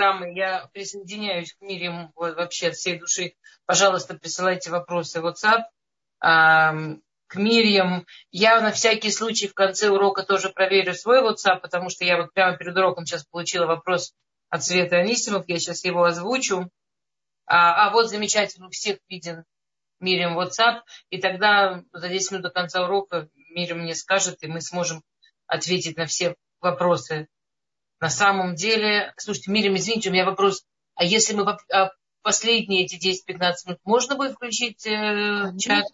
дамы, я присоединяюсь к Мире вообще от всей души. Пожалуйста, присылайте вопросы в WhatsApp. К Мирьям. Я на всякий случай в конце урока тоже проверю свой WhatsApp, потому что я вот прямо перед уроком сейчас получила вопрос от Светы Анисимов. Я сейчас его озвучу. А, а вот замечательно, у всех виден Мирим WhatsApp. И тогда за 10 минут до конца урока Мирим мне скажет, и мы сможем ответить на все вопросы. На самом деле, слушайте, Мирим, извините, у меня вопрос. А если мы а последние эти 10-15 минут можно будет включить э, чат?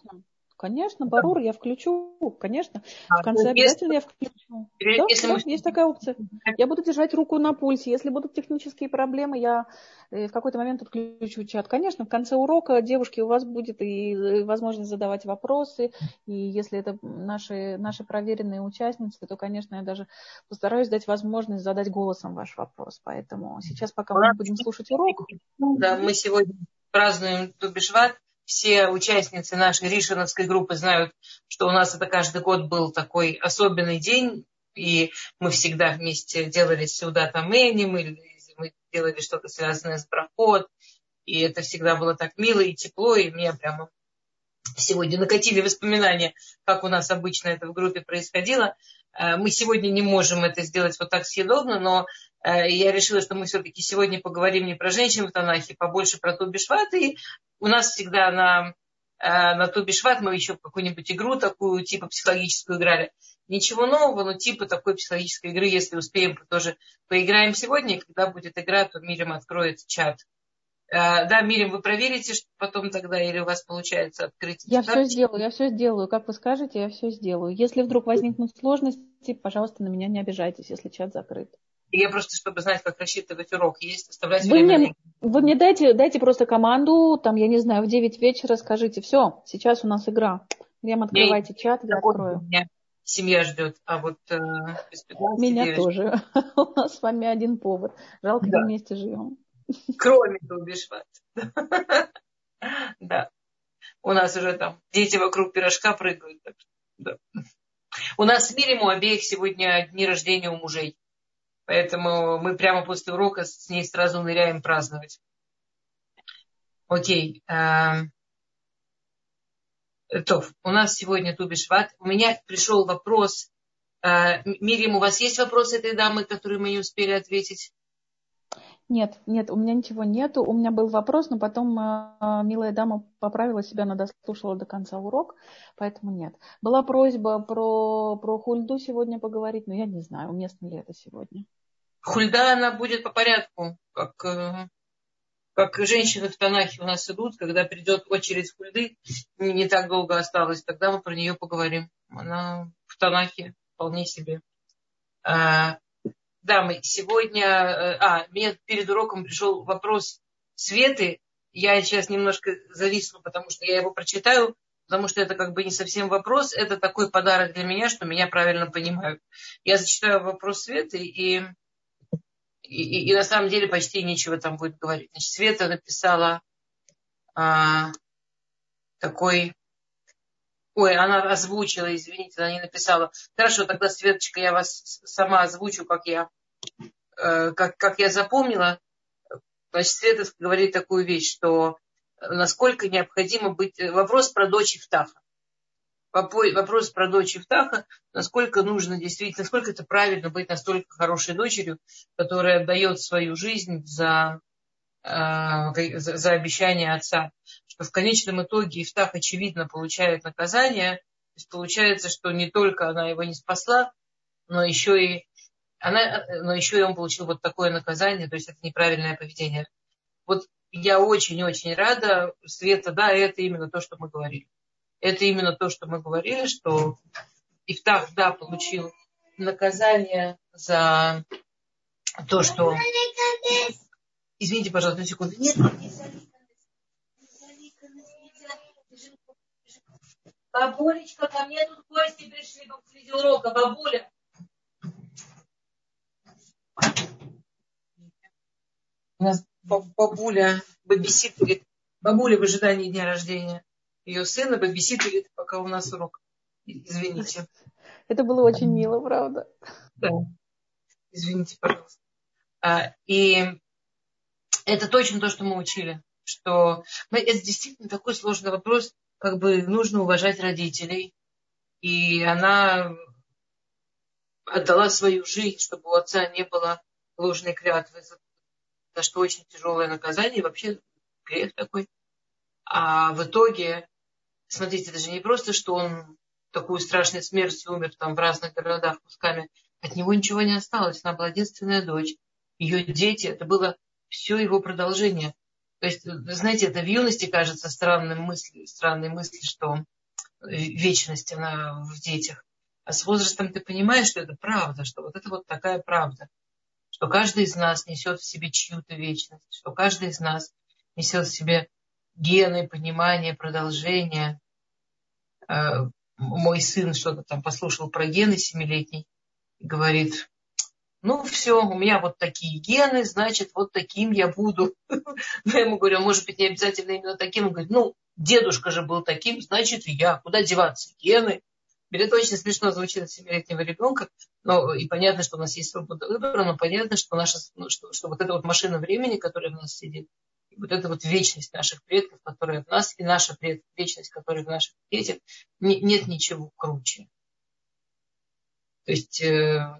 Конечно, Барур, я включу, конечно. А, в конце ну, обязательно я включу. Да, если да, мы... есть такая опция. Я буду держать руку на пульсе. Если будут технические проблемы, я э, в какой-то момент отключу чат. Конечно, в конце урока, девушки, у вас будет и э, возможность задавать вопросы. И если это наши, наши проверенные участницы, то, конечно, я даже постараюсь дать возможность задать голосом ваш вопрос. Поэтому сейчас, пока мы будем слушать урок... Да, мы сегодня празднуем Тубишват все участницы нашей Ришиновской группы знают, что у нас это каждый год был такой особенный день, и мы всегда вместе делали сюда там мы, мы делали что-то связанное с проход, и это всегда было так мило и тепло, и мне прямо сегодня накатили воспоминания, как у нас обычно это в группе происходило. Э, мы сегодня не можем это сделать вот так съедобно, но я решила, что мы все-таки сегодня поговорим не про женщин в Танахе, побольше про Тубишват, и у нас всегда на, э, на Тубишват мы еще какую-нибудь игру такую, типа психологическую играли. Ничего нового, но типа такой психологической игры, если успеем, тоже поиграем сегодня. И когда будет игра, то Мирим откроет чат. Э, да, Мирим, вы проверите, что потом тогда, или у вас получается открыть? Я все сделаю, я все сделаю. Как вы скажете, я все сделаю. Если вдруг возникнут сложности, пожалуйста, на меня не обижайтесь, если чат закрыт. Я просто, чтобы знать, как рассчитывать урок, есть, оставлять вы время. Мне, вы мне дайте, дайте просто команду, там, я не знаю, в 9 вечера скажите, все, сейчас у нас игра. Прям открывайте я чат, я открою. Меня семья ждет, а вот э, без 15 Меня 9. тоже. у нас с вами один повод. Жалко, да. мы вместе живем. Кроме Тубишват. да. У нас уже там дети вокруг пирожка прыгают. Да. У нас в мире у обеих сегодня дни рождения у мужей. Поэтому мы прямо после урока с ней сразу ныряем праздновать. Окей. Эм, то, у нас сегодня Тубишват. У меня пришел вопрос. Э, Мирим, у вас есть вопросы этой дамы, которые мы не успели ответить? Нет, нет, у меня ничего нету. У меня был вопрос, но потом э, милая дама поправила себя, она дослушала до конца урок, поэтому нет. Была просьба про, про хульду сегодня поговорить, но я не знаю, уместно ли это сегодня. Хульда, она будет по порядку, как, э, как женщины в Танахе у нас идут, когда придет очередь хульды, не, так долго осталось, тогда мы про нее поговорим. Она в Танахе вполне себе. А, да, мы сегодня... Э, а, мне перед уроком пришел вопрос Светы. Я сейчас немножко зависла, потому что я его прочитаю, потому что это как бы не совсем вопрос, это такой подарок для меня, что меня правильно понимают. Я зачитаю вопрос Светы, и, и, и на самом деле почти нечего там будет говорить. Значит, Света написала а, такой... Ой, она озвучила, извините, она не написала. Хорошо, тогда, Светочка, я вас сама озвучу, как я, э, как, как я запомнила. Значит, Света говорит такую вещь, что насколько необходимо быть... Вопрос про дочь Ифтаха вопрос про дочь Ифтаха, насколько нужно действительно, насколько это правильно быть настолько хорошей дочерью, которая отдает свою жизнь за, э, за, за обещание отца. Что в конечном итоге Ифтах, очевидно, получает наказание. То есть получается, что не только она его не спасла, но еще и она, но еще и он получил вот такое наказание, то есть это неправильное поведение. Вот я очень-очень рада, Света, да, это именно то, что мы говорили. Это именно то, что мы говорили, что Ифтах, да, получил наказание за то, что... Извините, пожалуйста, на секунду. Нет, Бабулечка, ко мне тут гости пришли среди урока. Бабуля. У нас бабуля бабиситерит. Бабуля в ожидании дня рождения ее сына бабиситерит, пока у нас урок. Извините. Это было очень мило, правда? Да. Извините, пожалуйста. А, и это точно то, что мы учили. Что это действительно такой сложный вопрос, как бы нужно уважать родителей. И она отдала свою жизнь, чтобы у отца не было ложной клятвы, за что очень тяжелое наказание, и вообще грех такой. А в итоге, смотрите, это же не просто, что он такую страшной смертью умер там в разных городах кусками. От него ничего не осталось. Она была единственная дочь. Ее дети, это было все его продолжение. То есть, знаете, это в юности кажется странным мыслью, странной мыслью, что вечность она в детях. А с возрастом ты понимаешь, что это правда, что вот это вот такая правда. Что каждый из нас несет в себе чью-то вечность, что каждый из нас несет в себе гены, понимание, продолжение. Э, мой сын что-то там послушал про гены семилетний и говорит, ну все, у меня вот такие гены, значит, вот таким я буду. Я ему говорю, может быть, не обязательно именно таким. Он говорит, ну, дедушка же был таким, значит, и я. Куда деваться? Гены. Это очень смешно звучит от семилетнего ребенка. Но и понятно, что у нас есть свобода выбора, но понятно, что, наша, ну, что, что вот эта вот машина времени, которая в нас сидит, вот эта вот вечность наших предков, которая в нас, и наша пред, вечность, которая в наших детях, не, нет ничего круче. То есть э,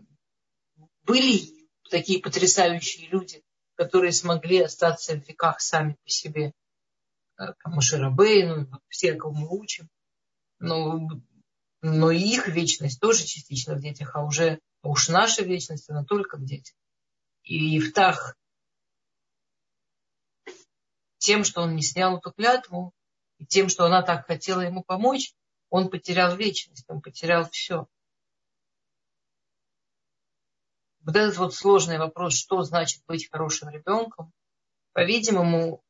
были такие потрясающие люди, которые смогли остаться в веках сами по себе. Э, Мушерабей, ну, все, кого мы учим. Но, но их вечность тоже частично в детях, а уже а уж наша вечность, она только в детях. И Ифтах тем, что он не снял эту клятву, и тем, что она так хотела ему помочь, он потерял вечность, он потерял все. Вот этот вот сложный вопрос, что значит быть хорошим ребенком, по-видимому,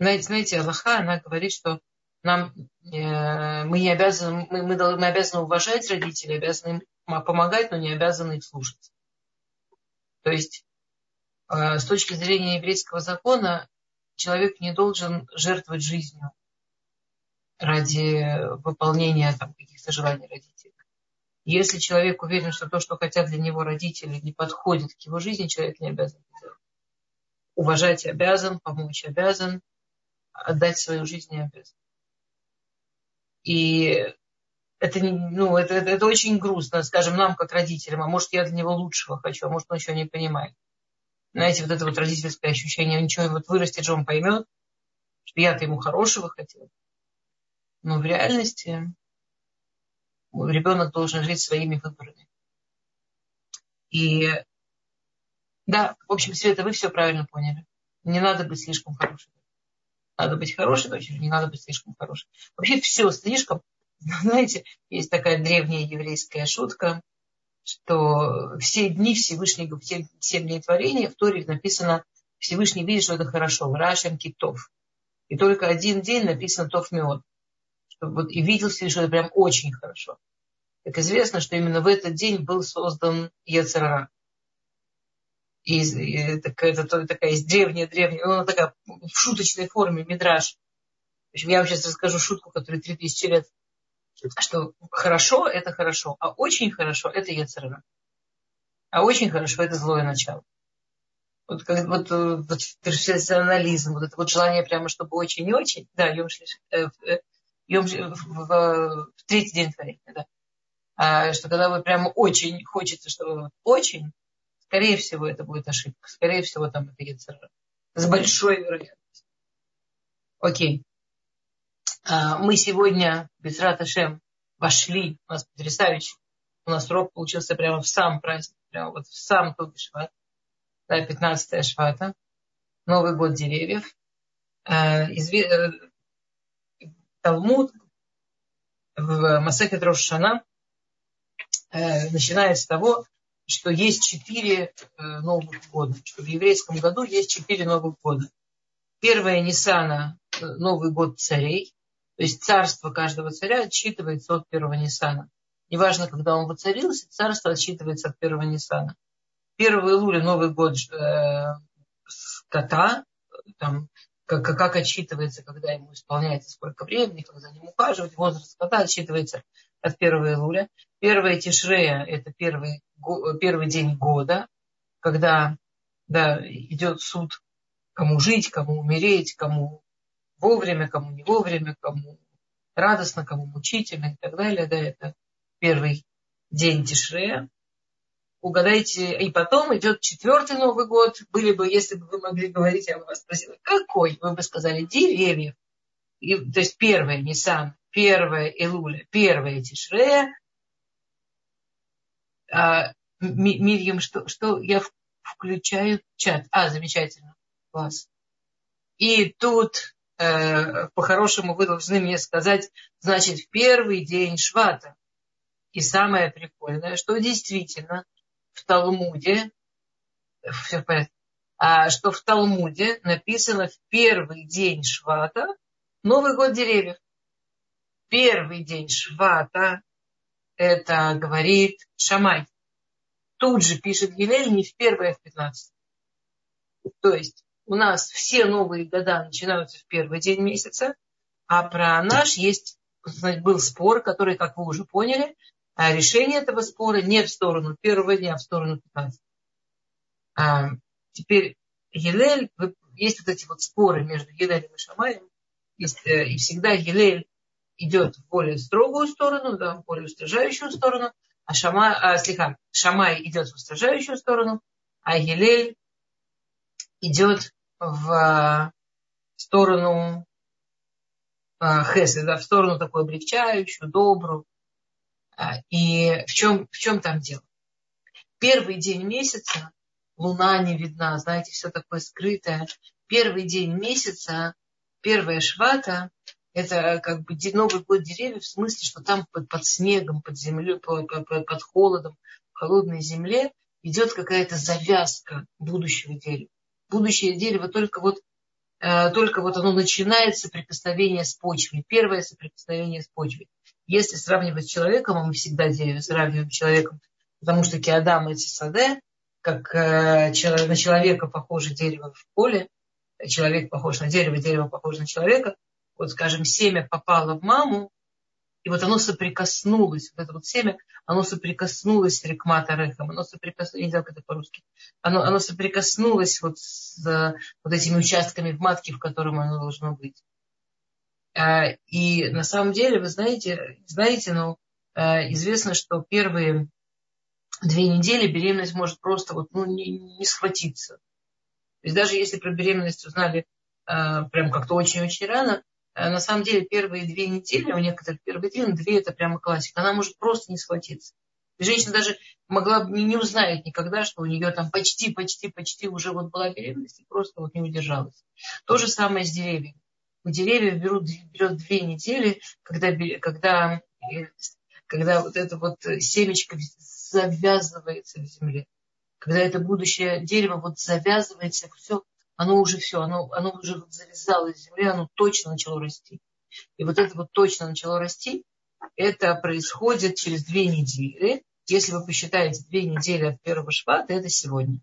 знаете, знаете, Аллаха, она говорит, что нам, э, мы не обязаны, мы, мы, мы обязаны уважать родителей, обязаны им помогать, но не обязаны их слушать. То есть, э, с точки зрения еврейского закона, человек не должен жертвовать жизнью ради выполнения там, каких-то желаний родителей. Если человек уверен, что то, что хотят для него родители, не подходит к его жизни, человек не обязан делать. Уважать обязан, помочь обязан, отдать свою жизнь не обязан. И это, ну, это, это, это очень грустно, скажем, нам, как родителям. А может, я для него лучшего хочу, а может, он еще не понимает. Знаете, вот это вот родительское ощущение, ничего, вот вырастет же он поймет, что я-то ему хорошего хотел. Но в реальности ребенок должен жить своими выборами. И да, в общем, Света, вы все правильно поняли. Не надо быть слишком хорошим. Надо быть хорошей дочерью, не надо быть слишком хорошей. Вообще все слишком. Знаете, есть такая древняя еврейская шутка – что все дни Всевышнего, все, все дни творения в Торе написано, Всевышний видит, что это хорошо, Рашем Китов. И только один день написано Тов Меот. Вот, и видел Всевышний, что это прям очень хорошо. Так известно, что именно в этот день был создан Ецерара. И, и это, это такая есть древняя-древняя, она такая в шуточной форме, мидраж. В общем, я вам сейчас расскажу шутку, которая 3000 лет что хорошо – это хорошо, а очень хорошо – это яцерара. А очень хорошо – это злое начало. Вот, как, вот, вот персонализм, вот это вот желание прямо, чтобы очень и очень, да, Йом, э, э, йом, в, в, в третий день творения, да. А, что когда вы прямо очень хочется, чтобы очень, скорее всего, это будет ошибка. Скорее всего, там это яцерара. С большой вероятностью. Окей. А, мы сегодня, без Раташем, вошли, у нас потрясающе, у нас урок получился прямо в сам праздник, прямо вот в сам Тоби Шват, да, 15 Швата, Новый год деревьев. А, э, Талмуд в Масекет Рошана э, начинает с того, что есть четыре э, новых года, что в еврейском году есть четыре новых года. Первое Нисана, Новый год царей, то есть царство каждого царя отсчитывается от первого Ниссана. Неважно, когда он воцарился, царство отсчитывается от первого Ниссана. Первый Лули, Новый год э, кота, там, как, как отсчитывается, когда ему исполняется сколько времени, когда за ним ухаживать, возраст кота отсчитывается от первого Луля. Первая Тишрея – это первый, первый день года, когда да, идет суд кому жить, кому умереть, кому вовремя, кому не вовремя, кому радостно, кому мучительно и так далее. Да, это первый день Тишрея. Угадайте, и потом идет четвертый Новый год. Были бы, если бы вы могли говорить, я бы вас спросила, какой? Вы бы сказали, деревьев. И, то есть первое Нисан, первое Илуля, первое Тишрея. А, Мирьям, что, что я включаю чат. А, замечательно. Класс. И тут э, по-хорошему вы должны мне сказать, значит, в первый день Швата. И самое прикольное, что действительно в Талмуде, все в порядке, а, что в Талмуде написано в первый день Швата Новый год деревьев. Первый день Швата, это говорит Шамай. Тут же пишет Гилель не в первый, а в пятнадцатый. То есть у нас все новые года начинаются в первый день месяца, а про наш есть был спор, который, как вы уже поняли, решение этого спора не в сторону первого дня, а в сторону 15. А, теперь Елель, есть вот эти вот споры между Елелем и Шамаем, э, и всегда Елель идет в более строгую сторону, да, в более устражающую сторону, а, Шама, а слегка, Шамай идет в устражающую сторону, а Елель идет в сторону а, Хесы, да, в сторону такую облегчающую, добрую. А, и в чем, в чем там дело? Первый день месяца, луна не видна, знаете, все такое скрытое. Первый день месяца, первая швата, это как бы Новый год деревьев, в смысле, что там под, под снегом, под землей, под, под, под холодом, в холодной земле идет какая-то завязка будущего дерева. Будущее дерево только вот, э, только вот оно начинает соприкосновение с почвой. Первое соприкосновение с почвой. Если сравнивать с человеком, а мы всегда сравниваем с человеком, потому что Киадам и Цисаде, как э, на человека похоже дерево в поле, человек похож на дерево, дерево похоже на человека. Вот, скажем, семя попало в маму, и вот оно соприкоснулось, вот это вот семя, оно соприкоснулось с рекмата рехом, оно соприкоснулось, я не знаю, как это по-русски, оно, оно соприкоснулось вот с вот этими участками в матке, в котором оно должно быть. А, и на самом деле, вы знаете, знаете, ну, а, известно, что первые две недели беременность может просто вот, ну, не, не схватиться. То есть даже если про беременность узнали а, прям как-то очень-очень рано, на самом деле первые две недели, у некоторых первые две, две это прямо классика, она может просто не схватиться. И женщина даже могла бы не, узнать никогда, что у нее там почти, почти, почти уже вот была беременность и просто вот не удержалась. То же самое с деревьями у деревьев берут, берет две недели, когда, когда, э, когда вот это вот семечко завязывается в земле. Когда это будущее дерево вот завязывается, все, оно уже все, оно, оно уже завязалось в земле, оно точно начало расти. И вот это вот точно начало расти, это происходит через две недели. Если вы посчитаете две недели от первого швата, это сегодня.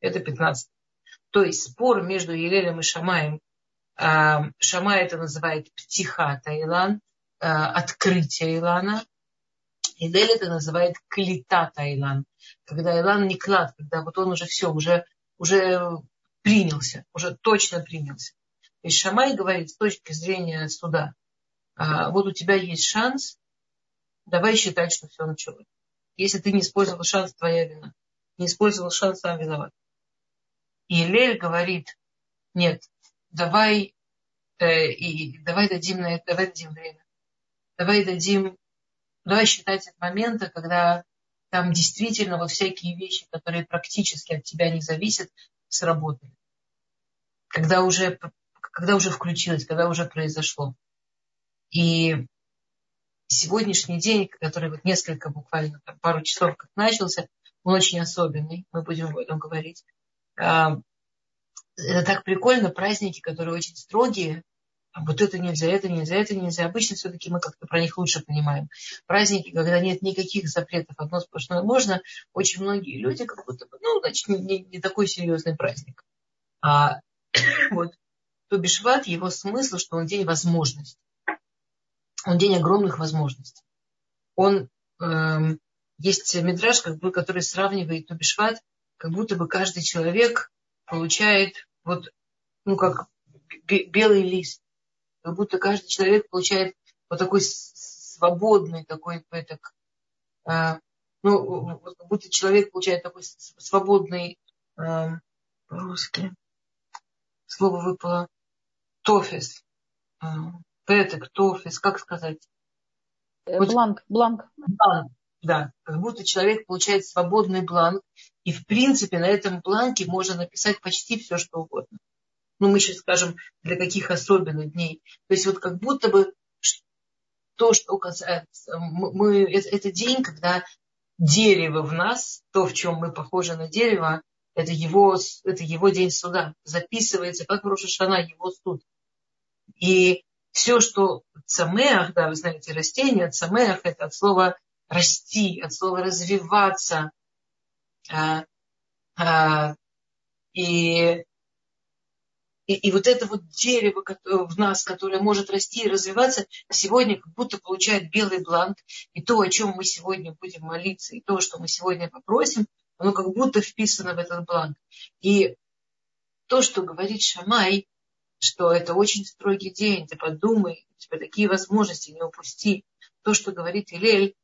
Это 15. То есть спор между Елелем и Шамаем Шама это называет птиха Таилан, а, открытие Илана. И Дель это называет клита Таилан, когда Илан не клад, когда вот он уже все, уже, уже принялся, уже точно принялся. То есть Шамай говорит с точки зрения суда, а, вот у тебя есть шанс, давай считать, что все началось. Если ты не использовал шанс, твоя вина. Не использовал шанс, сам виноват. И Лель говорит, нет, давай, э, и давай дадим на это, давай дадим время. Давай дадим, давай считать от момента, когда там действительно вот всякие вещи, которые практически от тебя не зависят, сработали. Когда уже, когда уже включилось, когда уже произошло. И сегодняшний день, который вот несколько буквально там, пару часов как начался, он очень особенный, мы будем об этом говорить. Это так прикольно, праздники, которые очень строгие, а вот это нельзя, это нельзя, это нельзя. Обычно все-таки мы как-то про них лучше понимаем. Праздники, когда нет никаких запретов, одно сплошное можно, очень многие люди как будто бы, ну, значит, не, не такой серьезный праздник. А вот Тубишват, его смысл, что он день возможностей. Он день огромных возможностей. Он, эм, есть мидраж, как бы, который сравнивает Тубишват, как будто бы каждый человек получает вот ну, как белый лист. Как будто каждый человек получает вот такой свободный, такой, так, а, ну, как будто человек получает такой свободный, а, по-русски, слово выпало, тофис, а, петек, тофис, как сказать? Э, бланк, бланк. Бланк, да. Как будто человек получает свободный бланк, и в принципе на этом бланке можно написать почти все, что угодно. Ну, мы сейчас скажем, для каких особенных дней. То есть вот как будто бы то, что касается... Мы, это, это день, когда дерево в нас, то, в чем мы похожи на дерево, это его, это его день суда. Записывается, как в Рошашана, его суд. И все, что цамеах, да, вы знаете, растение, цамеах, это от слова расти, от слова развиваться. А, а, и и, и вот это вот дерево в нас, которое может расти и развиваться, сегодня как будто получает белый бланк. И то, о чем мы сегодня будем молиться, и то, что мы сегодня попросим, оно как будто вписано в этот бланк. И то, что говорит Шамай, что это очень строгий день, ты подумай, у тебя такие возможности, не упусти. То, что говорит Илель,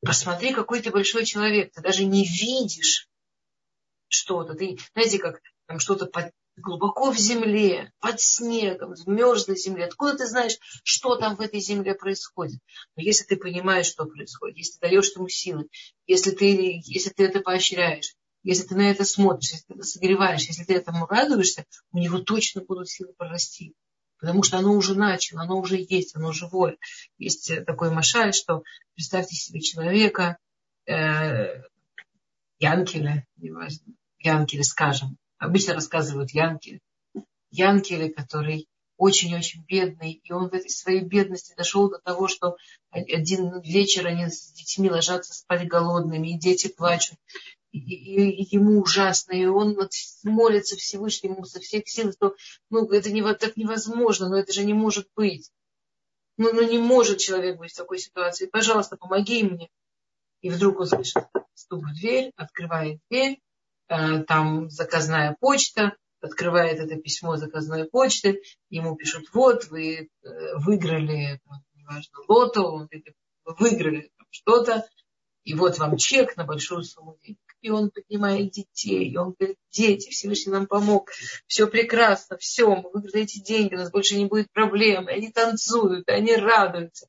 посмотри, какой ты большой человек, ты даже не видишь что-то. Ты, знаете, как там что-то под, глубоко в земле, под снегом, в мерзлой земле. Откуда ты знаешь, что там в этой земле происходит? Но если ты понимаешь, что происходит, если ты даешь ему силы, если ты, если ты это поощряешь, если ты на это смотришь, если ты это согреваешь, если ты этому радуешься, у него точно будут силы прорасти. Потому что оно уже начало, оно уже есть, оно живое. Есть такой машаль, что представьте себе человека, э, Янкеля, неважно, Янкеля, скажем, обычно рассказывают Янкель. Янкеле, который очень-очень бедный, и он в этой своей бедности дошел до того, что один вечер они с детьми ложатся спать голодными, и дети плачут, ему ужасно, и он молится Всевышнему со всех сил, что ну, это не, так невозможно, но это же не может быть. Ну, ну не может человек быть в такой ситуации. Пожалуйста, помоги мне. И вдруг он слышит стук в дверь, открывает дверь, Э, там заказная почта, открывает это письмо заказной почты, ему пишут, вот, вы э, выиграли, неважно, лото, вы выиграли что-то, и вот вам чек на большую сумму денег. И он поднимает детей, и он говорит, дети, Всевышний нам помог, все прекрасно, все, мы выиграли эти деньги, у нас больше не будет проблем, и они танцуют, и они радуются.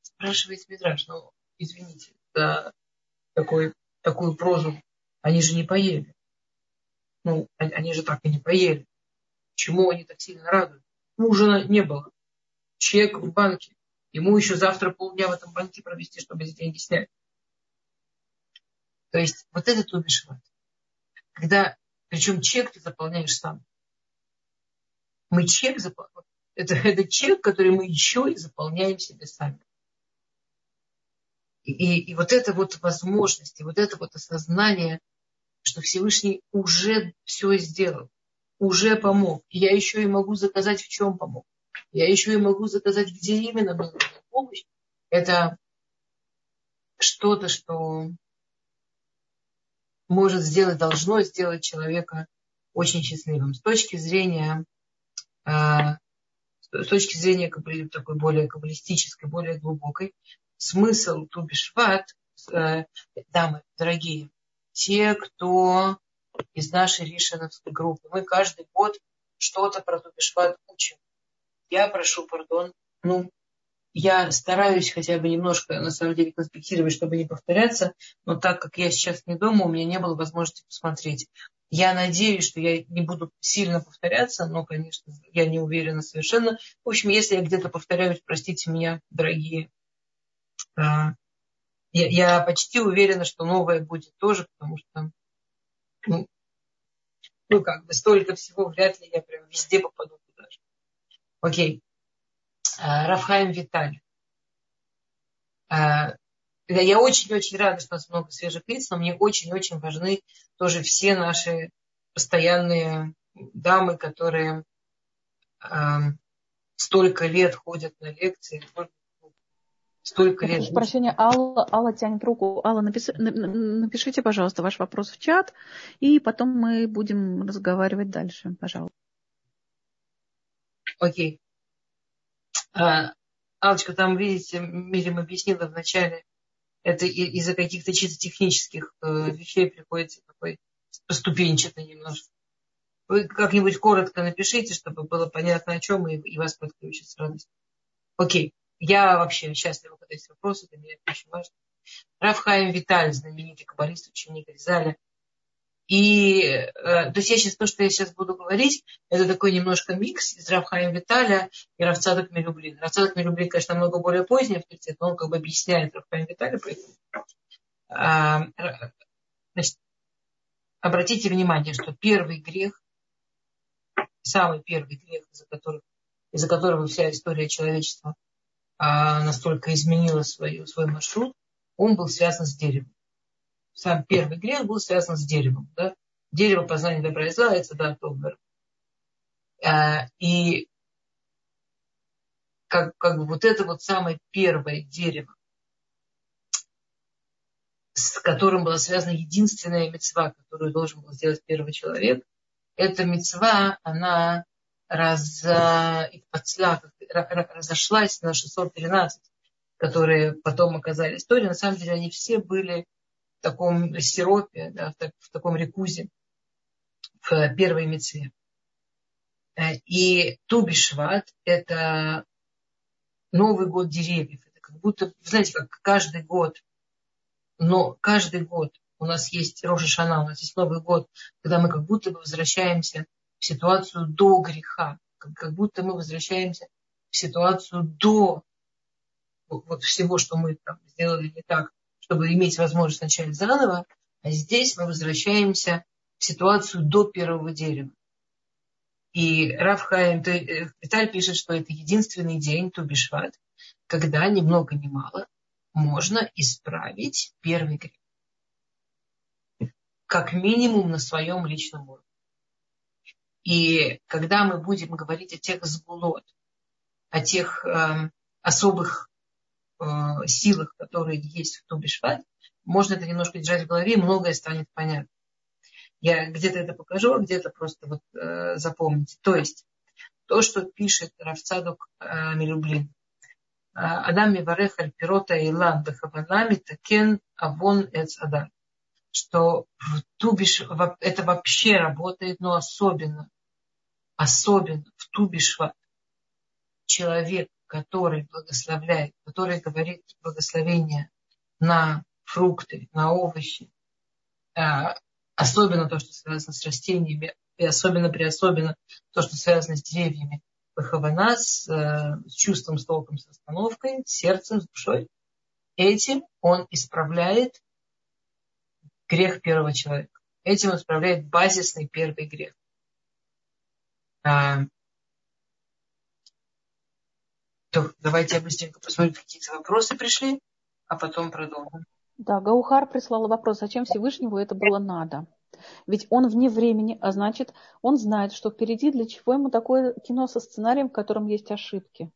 Спрашивает Мидраш, ну, извините, за такой, такую прозу они же не поели. Ну, они же так и не поели. Чему они так сильно радуют? Ужина не было. Чек в банке. Ему еще завтра полдня в этом банке провести, чтобы эти деньги снять. То есть вот это тубишват. Когда, причем чек ты заполняешь сам. Мы чек заполняем. Это, это чек, который мы еще и заполняем себе сами. И, и вот это вот возможность, и вот это вот осознание, что Всевышний уже все сделал, уже помог. И я еще и могу заказать, в чем помог. Я еще и могу заказать, где именно была помощь. Это что-то, что может сделать, должно сделать человека очень счастливым. С точки зрения, э, с точки зрения такой более каббалистической, более глубокой, смысл Тубишват, э, дамы дорогие, те, кто из нашей Ришиновской группы, мы каждый год что-то про Тубишват учим. Я прошу пардон, ну, я стараюсь хотя бы немножко, на самом деле, конспектировать, чтобы не повторяться, но так как я сейчас не дома, у меня не было возможности посмотреть. Я надеюсь, что я не буду сильно повторяться, но, конечно, я не уверена совершенно. В общем, если я где-то повторяюсь, простите меня, дорогие а, я, почти уверена, что новое будет тоже, потому что, ну, ну, как бы столько всего, вряд ли я прям везде попаду туда же. Окей. А, Рафхайм Виталий. А, я очень-очень рада, что у нас много свежих лиц, но мне очень-очень важны тоже все наши постоянные дамы, которые э, столько лет ходят на лекции, столько лет. Прошу прощения, Алла, Алла тянет руку. Алла, напиши, напишите, пожалуйста, ваш вопрос в чат, и потом мы будем разговаривать дальше, пожалуйста. Окей. А, Алочка, там, видите, Мирим объяснила вначале, это из-за каких-то чисто технических э, вещей приходится такой поступенчатый немножко. Вы как-нибудь коротко напишите, чтобы было понятно о чем, и, и вас подключат с радостью. Окей. Я вообще счастлива, когда есть вопросы, для меня это очень важно. Рафхаим Виталь, знаменитый каббалист, ученик Ризаля. И э, то есть я сейчас, то, что я сейчас буду говорить, это такой немножко микс из Рафхаим Виталя и Равцадок Мелюблин. Равцадок Мелюблин, конечно, намного более поздний авторитет, но он как бы объясняет Рафхаим Виталя. А, значит, обратите внимание, что первый грех, самый первый грех, из-за которого, из-за которого вся история человечества а, настолько изменила свою, свой маршрут, он был связан с деревом. Сам первый грех был связан с деревом. Да? Дерево познания добра и зла, это да. А, и как, как бы вот это вот самое первое дерево, с которым была связана единственная мецва, которую должен был сделать первый человек, эта мецва, она раз, разошлась на 613, которые потом оказали истории. На самом деле они все были в таком сиропе, да, в, так, в таком рекузе в первой мецве. Э, и Тубишват – это Новый год деревьев. Это как будто, знаете, как каждый год, но каждый год у нас есть Роша Шана, у нас есть Новый год, когда мы как будто бы возвращаемся в ситуацию до греха, как, как будто мы возвращаемся в ситуацию до вот всего, что мы там сделали не так, чтобы иметь возможность начать заново, а здесь мы возвращаемся в ситуацию до первого дерева. И Рафхайм э, Виталь пишет, что это единственный день Тубишват, когда ни много ни мало можно исправить первый грех. Как минимум на своем личном уровне. И когда мы будем говорить о тех сгулот, о тех э, особых э, силах, которые есть в Тубишват, можно это немножко держать в голове, и многое станет понятно. Я где-то это покажу, а где-то просто вот э, запомните. То есть, то, что пишет Равцадук э, Милюблин. «Э, Адам Пирота Илан Бехаванами Такен Авон Эц Адам. Что в Тубиш это вообще работает, но особенно особенно в Тубишват, человек, который благословляет, который говорит благословение на фрукты, на овощи, а, особенно то, что связано с растениями, и особенно при особенно то, что связано с деревьями, Бахавана с, э, с чувством, с толком, с остановкой, с сердцем, с душой. Этим он исправляет грех первого человека. Этим он исправляет базисный первый грех. А, то давайте я быстренько посмотрю, какие-то вопросы пришли, а потом продолжим. Да, Гаухар прислал вопрос, зачем Всевышнему это было надо? Ведь он вне времени, а значит, он знает, что впереди, для чего ему такое кино со сценарием, в котором есть ошибки.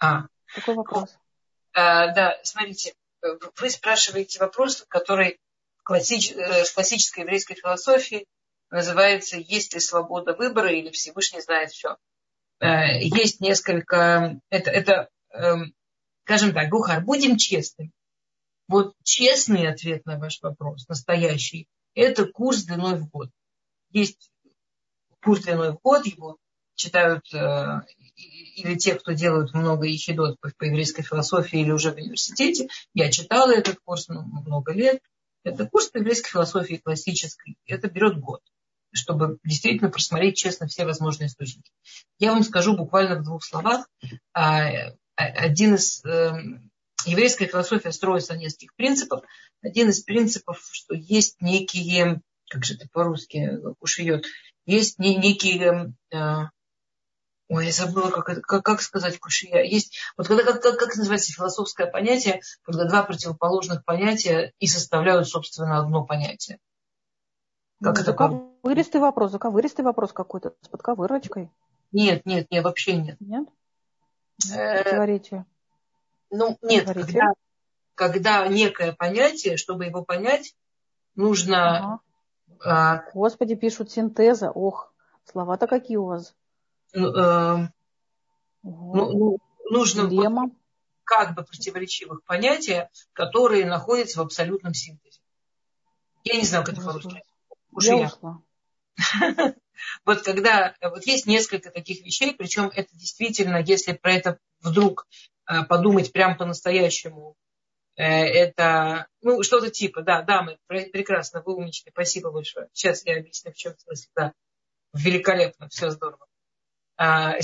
А. Такой вопрос. А, да, смотрите, вы спрашиваете вопрос, который классич... Э, в классической еврейской философии называется «Есть ли свобода выбора или Всевышний знает все?». Э, есть несколько... Это, это эм, скажем так, Гухар, будем честными. Вот честный ответ на ваш вопрос, настоящий, это курс длиной в год. Есть курс длиной в год, его читают э, или те, кто делают много ехидот по, по еврейской философии или уже в университете. Я читала этот курс много лет. Это курс по еврейской философии классической. Это берет год чтобы действительно просмотреть честно все возможные источники. Я вам скажу буквально в двух словах. А, а, один из эм, еврейская философия строится на нескольких принципах. Один из принципов, что есть некие, как же это по-русски кушает, есть некие э, Ой, я забыла, как, это, как, как сказать кушия. Есть, вот когда, как, как, как называется философское понятие, когда два противоположных понятия и составляют, собственно, одно понятие. Как ну, это? Заковыристый вопрос, заковыристый вопрос какой-то с подковырочкой. Нет, нет, нет, вообще нет. Нет? Э, Противоречие. Ну, нет, когда, когда некое понятие, чтобы его понять, нужно... Ага. А, Господи, пишут синтеза. Ох, слова-то какие у вас. Ну, э, ну, ну, нужно вот, как бы противоречивых понятия, которые находятся в абсолютном синтезе. Я не знаю, как это по-русски. Я ушла. Вот когда вот есть несколько таких вещей, причем это действительно, если про это вдруг э, подумать прям по-настоящему, э, это ну что-то типа, да, да, мы прекрасно, вы умнички, спасибо большое. Сейчас я объясню, в чем смысл, да. Великолепно, все здорово. А,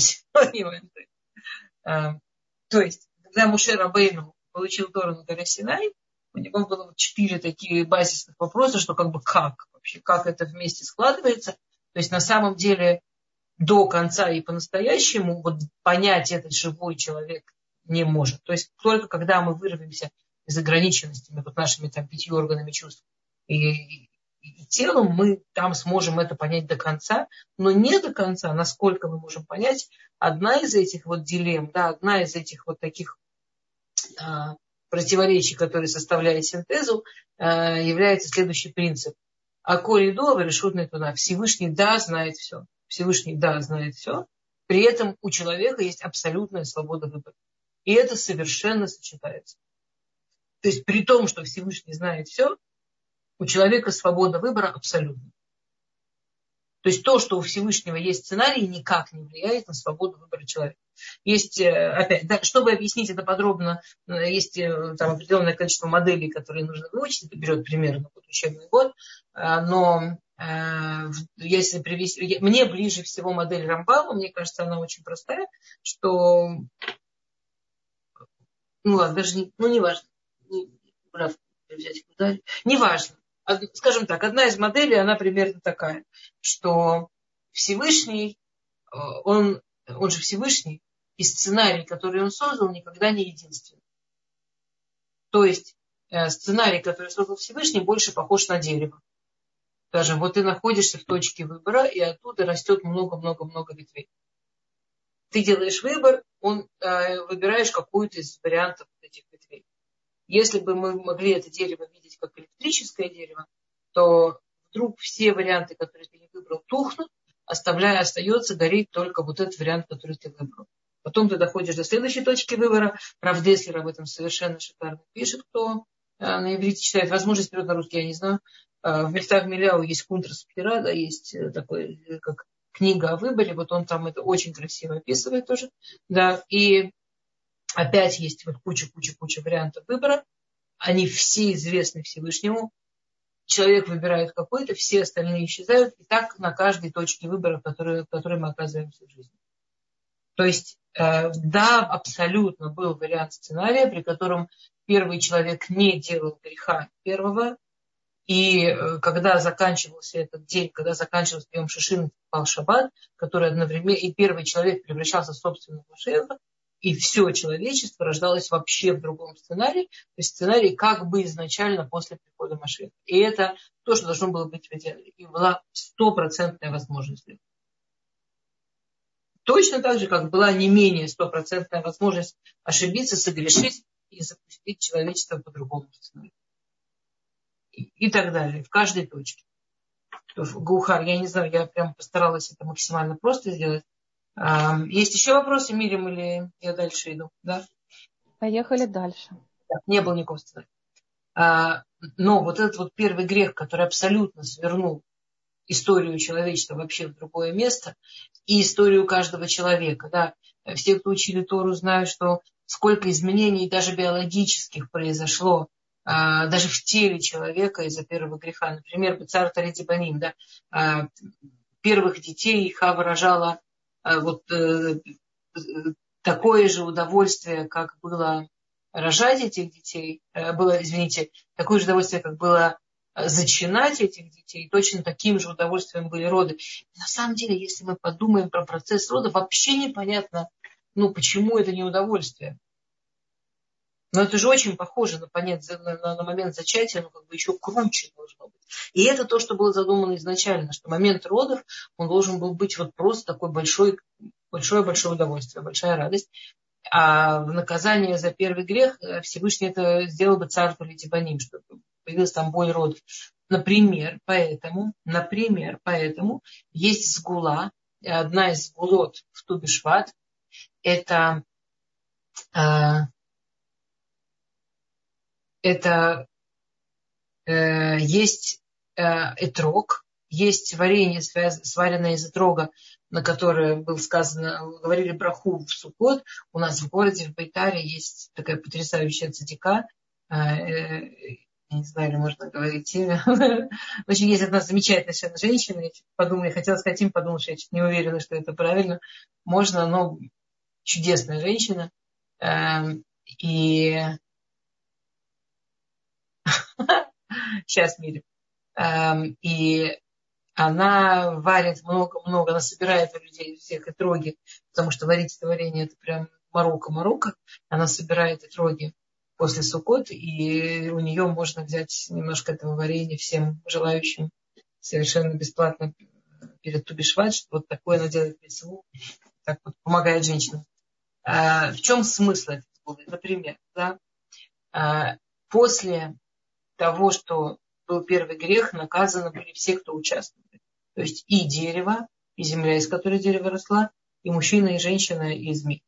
то есть, когда Муше Рабейну получил Тору на горе Синай, у него было четыре такие базисных вопроса, что как бы как вообще, как это вместе складывается. То есть на самом деле до конца и по-настоящему вот понять этот живой человек не может. То есть только когда мы вырвемся из ограниченностями вот нашими там пятью органами чувств и, и телом, мы там сможем это понять до конца, но не до конца, насколько мы можем понять, одна из этих вот дилемм, да, одна из этих вот таких а, противоречий, которые составляют синтезу, а, является следующий принцип. А коридор решетный туда. Всевышний да знает все. Всевышний да знает все. При этом у человека есть абсолютная свобода выбора. И это совершенно сочетается. То есть при том, что Всевышний знает все, у человека свобода выбора абсолютна. То есть то, что у Всевышнего есть сценарий, никак не влияет на свободу выбора человека. Есть, э, опять, да, чтобы объяснить это подробно, э, есть э, там определенное количество моделей, которые нужно выучить, это берет примерно вот учебный год, но если привести, мне ближе всего модель Рамбама, мне кажется, она очень простая, что, ну ладно, даже не, ну не важно, не, прав, взять куда, не важно, скажем так, одна из моделей, она примерно такая, что Всевышний, э, он, он же Всевышний, и сценарий, который он создал, никогда не единственный. То есть э, сценарий, который создал Всевышний, больше похож на дерево. Скажем, вот ты находишься в точке выбора, и оттуда растет много-много-много ветвей. Ты делаешь выбор, он, э, выбираешь какую-то из вариантов этих ветвей. Если бы мы могли это дерево видеть как электрическое дерево, то вдруг все варианты, которые ты не выбрал, тухнут, оставляя, остается гореть только вот этот вариант, который ты выбрал. Потом ты доходишь до следующей точки выбора. Прав Деслер об этом совершенно шикарно пишет, кто э, на иврите читает. Возможность перевод на русский, я не знаю. Э, в местах Миляу есть Кунтрас да, есть э, такой, как книга о выборе. Вот он там это очень красиво описывает тоже. Да, и Опять есть вот куча-куча-куча вариантов выбора. Они все известны Всевышнему. Человек выбирает какой-то, все остальные исчезают. И так на каждой точке выбора, в которой, мы оказываемся в жизни. То есть, э, да, абсолютно был вариант сценария, при котором первый человек не делал греха первого. И э, когда заканчивался этот день, когда заканчивался прием Шишин, пал Шаббат, который одновременно, и первый человек превращался в собственного Машеха, и все человечество рождалось вообще в другом сценарии, то есть сценарий как бы изначально после прихода машины. И это то, что должно было быть в идеале. И была стопроцентная возможность. Точно так же, как была не менее стопроцентная возможность ошибиться, согрешить и запустить человечество по другому сценарию. И, и так далее, в каждой точке. Гухар, я не знаю, я прям постаралась это максимально просто сделать. Есть еще вопросы, Мирим, или я дальше иду? Да? Поехали дальше. Да, не было никакого сценария. А, но вот этот вот первый грех, который абсолютно свернул историю человечества вообще в другое место, и историю каждого человека. Да. Все, кто учили Тору, знают, что сколько изменений даже биологических произошло а, даже в теле человека из-за первого греха. Например, царь Таритибаним, да, а, первых детей Хава рожала вот э, такое же удовольствие, как было рожать этих детей, э, было, извините, такое же удовольствие, как было зачинать этих детей, точно таким же удовольствием были роды. на самом деле, если мы подумаем про процесс рода, вообще непонятно, ну, почему это не удовольствие. Но это же очень похоже на, понять, на, на, момент зачатия, но как бы еще круче должно быть. И это то, что было задумано изначально, что момент родов, он должен был быть вот просто такой большой, большое-большое удовольствие, большая радость. А в наказание за первый грех Всевышний это сделал бы царство Литибаним, чтобы появилась там боль родов. Например, поэтому, например, поэтому есть сгула, одна из сгулот в Тубишват, это, э, это э, есть э, этрог, есть варенье, сваренное из этрога, на которое был сказано, говорили браху в Сукот. У нас в городе, в Байтаре, есть такая потрясающая цадика, э, я не знаю, можно говорить имя. В общем, есть одна замечательная женщина. Я подумала, я хотела сказать им, подумала, что я чуть не уверена, что это правильно. Можно, но чудесная женщина. Эм, и сейчас мире. Эм, и она варит много-много, она собирает у людей всех этроги, потому что варить это варенье это прям Марокко-Марокко. Она собирает этроги после Сукот, и у нее можно взять немножко этого варенья всем желающим совершенно бесплатно перед Тубишват, что вот такое она делает письму, так вот помогает женщинам. А, в чем смысл сгулы? Например, да, а, после того, что был первый грех, наказаны были все, кто участвовали. То есть и дерево, и земля, из которой дерево росла, и мужчина, и женщина, и змей.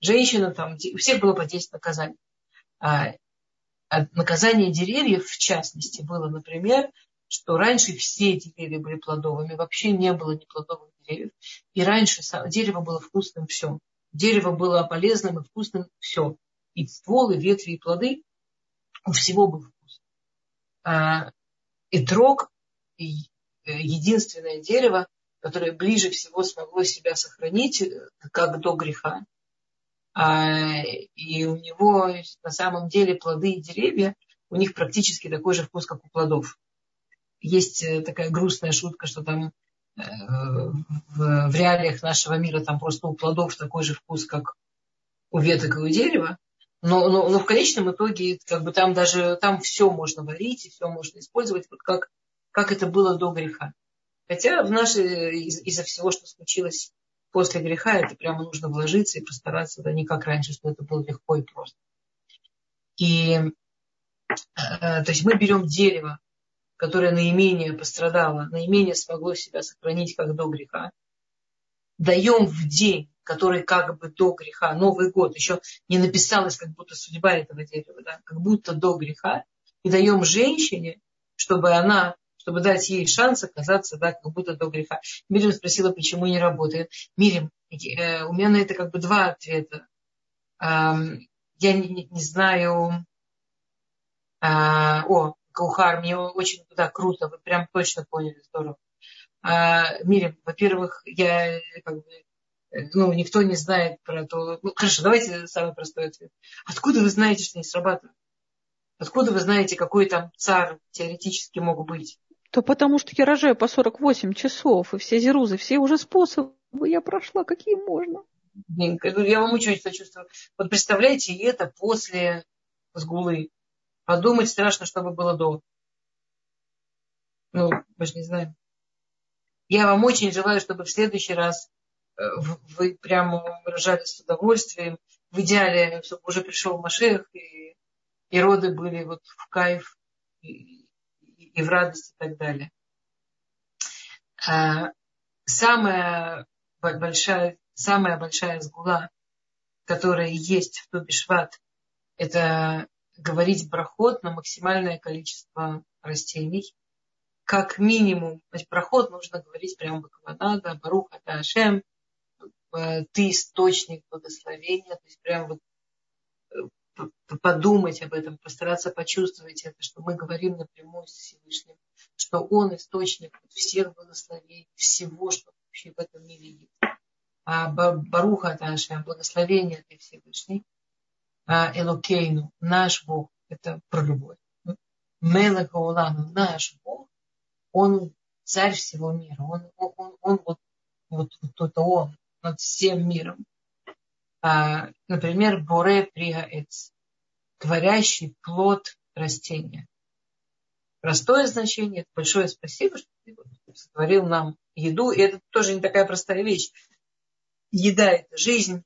Женщина там, у всех было по 10 наказаний. А, а наказание деревьев, в частности, было, например, что раньше все деревья были плодовыми, вообще не было неплодовых деревьев. И раньше дерево было вкусным все. Дерево было полезным и вкусным все. И стволы, ветви, и плоды у всего был А, и трог э, единственное дерево, которое ближе всего смогло себя сохранить, э, как до греха. А, и у него на самом деле плоды и деревья, у них практически такой же вкус, как у плодов. Есть э, такая грустная шутка, что там в реалиях нашего мира там просто у плодов такой же вкус, как у веток и у дерева. Но, но, но в конечном итоге как бы там даже там все можно варить и все можно использовать, вот как, как это было до греха. Хотя в нашей, из- из-за всего, что случилось после греха это прямо нужно вложиться и постараться, да не как раньше, что это было легко и просто. И э, то есть мы берем дерево, которое наименее пострадало, наименее смогло себя сохранить как до греха, даем в день, который как бы до греха, Новый год, еще не написалось как будто судьба этого дерева, да, как будто до греха, и даем женщине, чтобы она чтобы дать ей шанс оказаться, да, как будто до греха. Мирим спросила, почему не работает. Мирим, э, у меня на это как бы два ответа. Я не, не, знаю... Э, о, Каухар, мне очень да, круто, вы прям точно поняли, здорово. Э, Мирим, во-первых, я как бы ну, никто не знает про то. Ну, хорошо, давайте самый простой ответ. Откуда вы знаете, что не срабатывает? Откуда вы знаете, какой там царь теоретически мог быть? то потому что я рожаю по 48 часов, и все зерузы, все уже способы я прошла, какие можно. Я вам очень сочувствую. Вот представляете, и это после сгулы. Подумать страшно, чтобы было до. Ну, мы же не знаем. Я вам очень желаю, чтобы в следующий раз э, вы прямо рожали с удовольствием. В идеале, чтобы уже пришел Машех, и, и роды были вот в кайф, и, и в радость и так далее. А, самая большая, самая большая сгула, которая есть в Тубишват, это говорить брахот на максимальное количество растений. Как минимум, проход нужно говорить прямо Бакаванада, Баруха, Ашем, э, ты источник благословения, то есть прямо вот подумать об этом, постараться почувствовать это, что мы говорим напрямую с Всевышним, что Он источник всех благословений, всего, что вообще в этом мире есть. А Баруха Таша, благословение ты Всевышний, а Элокейну, наш Бог, это про любовь. Мелеха Улану, наш Бог, Он царь всего мира, Он, он, он, он вот, вот, вот это Он над всем миром. А, например, боре пригаэц, творящий плод растения. Простое значение, большое спасибо, что ты сотворил нам еду. И это тоже не такая простая вещь. Еда – это жизнь.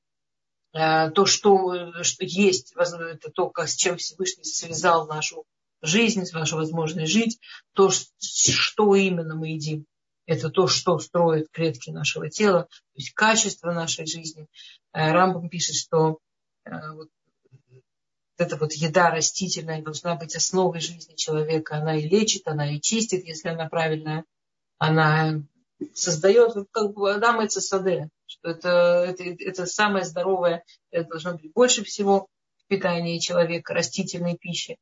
э, то, что, что есть, это то, с чем Всевышний связал нашу жизнь, нашу возможность жить, то, что именно мы едим. Это то, что строит клетки нашего тела, то есть качество нашей жизни. Э, Рамбам пишет, что вот эта вот еда растительная должна быть основой жизни человека. Она и лечит, она и чистит, если она правильная. Она создает, как бы Адам это саде, что это, это, это самое здоровое, это должно быть больше всего в питании человека, растительной пищи.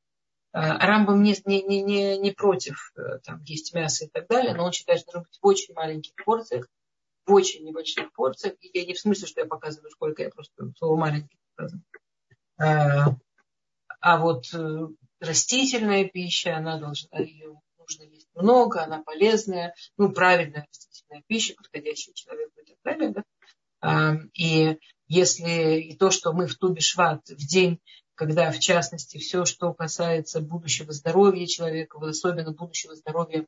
А Рамбам не, не, не, не против э, там, есть мясо и так далее, но он считает, что должно быть в очень маленьких порциях, в очень небольших порциях. И я не в смысле, что я показываю, сколько я просто слово маленький показываю. А, а вот э, растительная пища, она должна, ее нужно есть много, она полезная, ну, правильная растительная пища, подходящая человеку и так далее. Да? А, и если и то, что мы в Тубе Шват в день, когда, в частности, все, что касается будущего здоровья человека, особенно будущего здоровья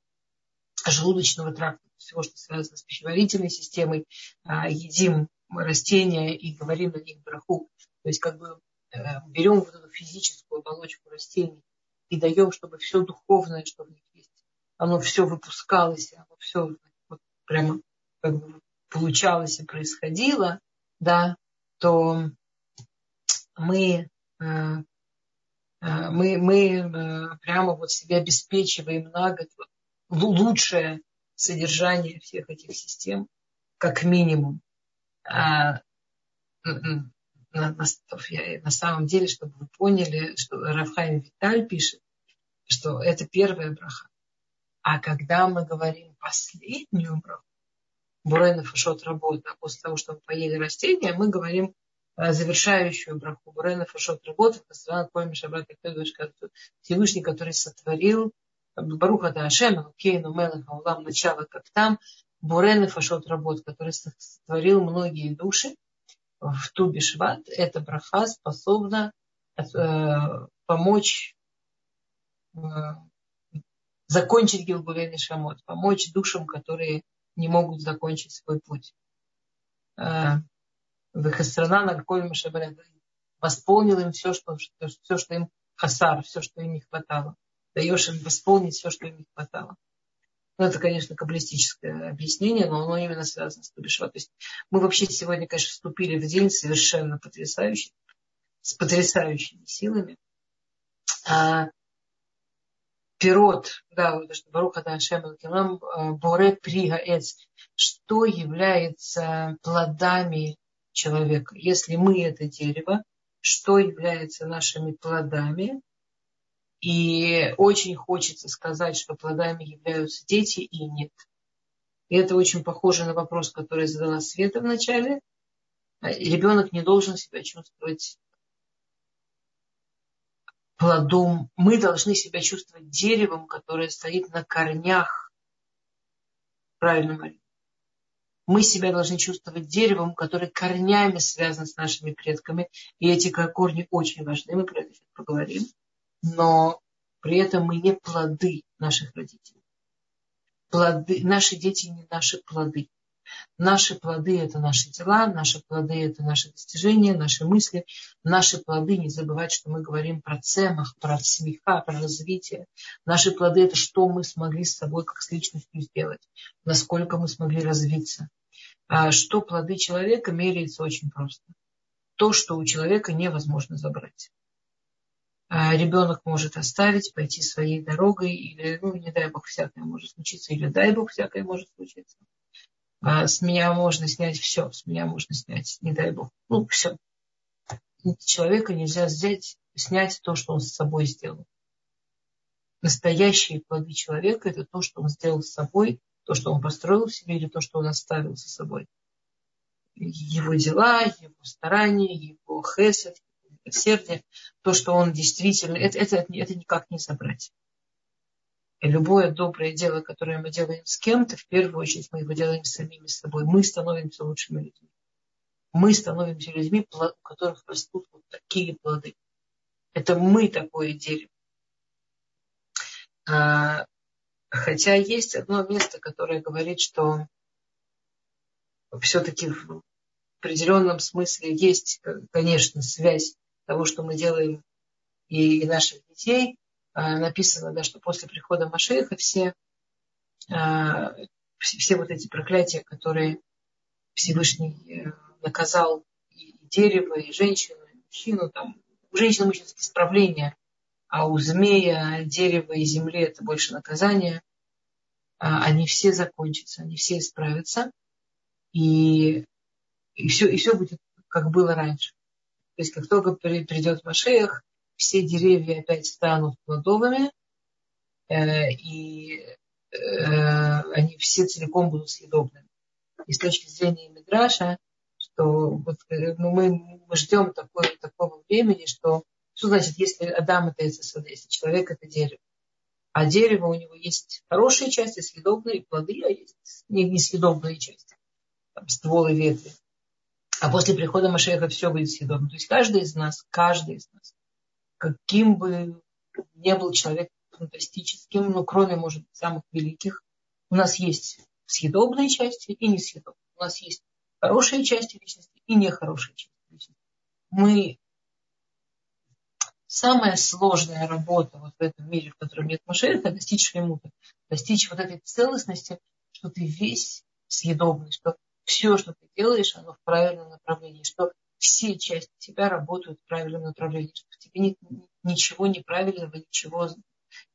желудочного тракта, всего, что связано с пищеварительной системой, а, едим растения и говорим на них браху. То есть как бы Э, берем вот эту физическую оболочку растений и даем, чтобы все духовное, что в них есть, оно все выпускалось, оно все вот прямо как бы получалось и происходило, да, то мы, мы, мы прямо вот себе обеспечиваем на год лучшее содержание всех этих систем, как минимум. А, на, на, на самом деле, чтобы вы поняли, что Рафхайм Виталь пишет, что это первая браха. А когда мы говорим последнюю браху, Бурена Фашот работа, после того, что мы поели растения, мы говорим э, завершающую браху. Бурена Фашот работа, Кастрана Койми Шабрат Всевышний, который сотворил Баруха да Ашем, Кейну Мелеха Улам, начало как там, Бурена Фашот работа, который сотворил многие души, в Тубе Шват, эта браха способна э, помочь э, закончить Гилгулей Шамот, помочь душам, которые не могут закончить свой путь. Э, в их страна на какой восполнил им все что, все, что им хасар, все, что им не хватало. Даешь им восполнить все, что им не хватало. Ну, это, конечно, каббалистическое объяснение, но оно именно связано с Тубишва. То есть мы вообще сегодня, конечно, вступили в день совершенно потрясающий, с потрясающими силами. А, пирот, да, вот что Баруха Дашем а, Боре Пригаэц, что является плодами человека. Если мы это дерево, что является нашими плодами, и очень хочется сказать, что плодами являются дети, и нет. И это очень похоже на вопрос, который задала Света в начале. Ребенок не должен себя чувствовать плодом. Мы должны себя чувствовать деревом, которое стоит на корнях. Правильно, Мария? Мы себя должны чувствовать деревом, который корнями связан с нашими предками. И эти корни очень важны, мы про это поговорим но при этом мы не плоды наших родителей. Плоды, наши дети не наши плоды. Наши плоды – это наши дела, наши плоды – это наши достижения, наши мысли. Наши плоды, не забывать, что мы говорим про цемах, про смеха, про развитие. Наши плоды – это что мы смогли с собой как с личностью сделать, насколько мы смогли развиться. А что плоды человека меряется очень просто. То, что у человека невозможно забрать. А ребенок может оставить, пойти своей дорогой, или, ну, не дай бог, всякое может случиться, или дай бог, всякое может случиться. А с меня можно снять все, с меня можно снять, не дай бог, ну, все. Человека нельзя взять, снять то, что он с собой сделал. Настоящие плоды человека – это то, что он сделал с собой, то, что он построил в себе, или то, что он оставил за собой. Его дела, его старания, его хесед, милосердие, то, что он действительно, это, это, это никак не забрать. И любое доброе дело, которое мы делаем с кем-то, в первую очередь мы его делаем самими собой. Мы становимся лучшими людьми. Мы становимся людьми, у которых растут вот такие плоды. Это мы такое дерево. Хотя есть одно место, которое говорит, что все-таки определенном смысле есть, конечно, связь того, что мы делаем и, и наших детей. А, написано, да, что после прихода Машеха все, а, все вот эти проклятия, которые Всевышний э, наказал и дерево, и женщину, и мужчину, там, у женщины мучительские исправления, а у змея, дерева и земли это больше наказание. А, они все закончатся, они все исправятся. И, и, все, и все будет, как было раньше. То есть, как только придет Машеях, все деревья опять станут плодовыми, э, и э, они все целиком будут съедобными. И с точки зрения Мидраша, что вот, э, ну, мы, мы ждем такое, такого времени, что что значит, если Адам это сада, если человек это дерево? А дерево у него есть хорошие части, съедобные плоды, а есть несъедобные части, там, стволы, ветви. А после прихода Машеха все будет съедобно. То есть каждый из нас, каждый из нас, каким бы не был человек фантастическим, но кроме, может самых великих, у нас есть съедобные части и несъедобные. У нас есть хорошие части личности и нехорошие части личности. Мы самая сложная работа вот в этом мире, в котором нет Машеха, достичь шлемута, достичь вот этой целостности, что ты весь съедобный, что все, что ты делаешь, оно в правильном направлении, что все части тебя работают в правильном направлении, что в тебе нет ничего неправильного, ничего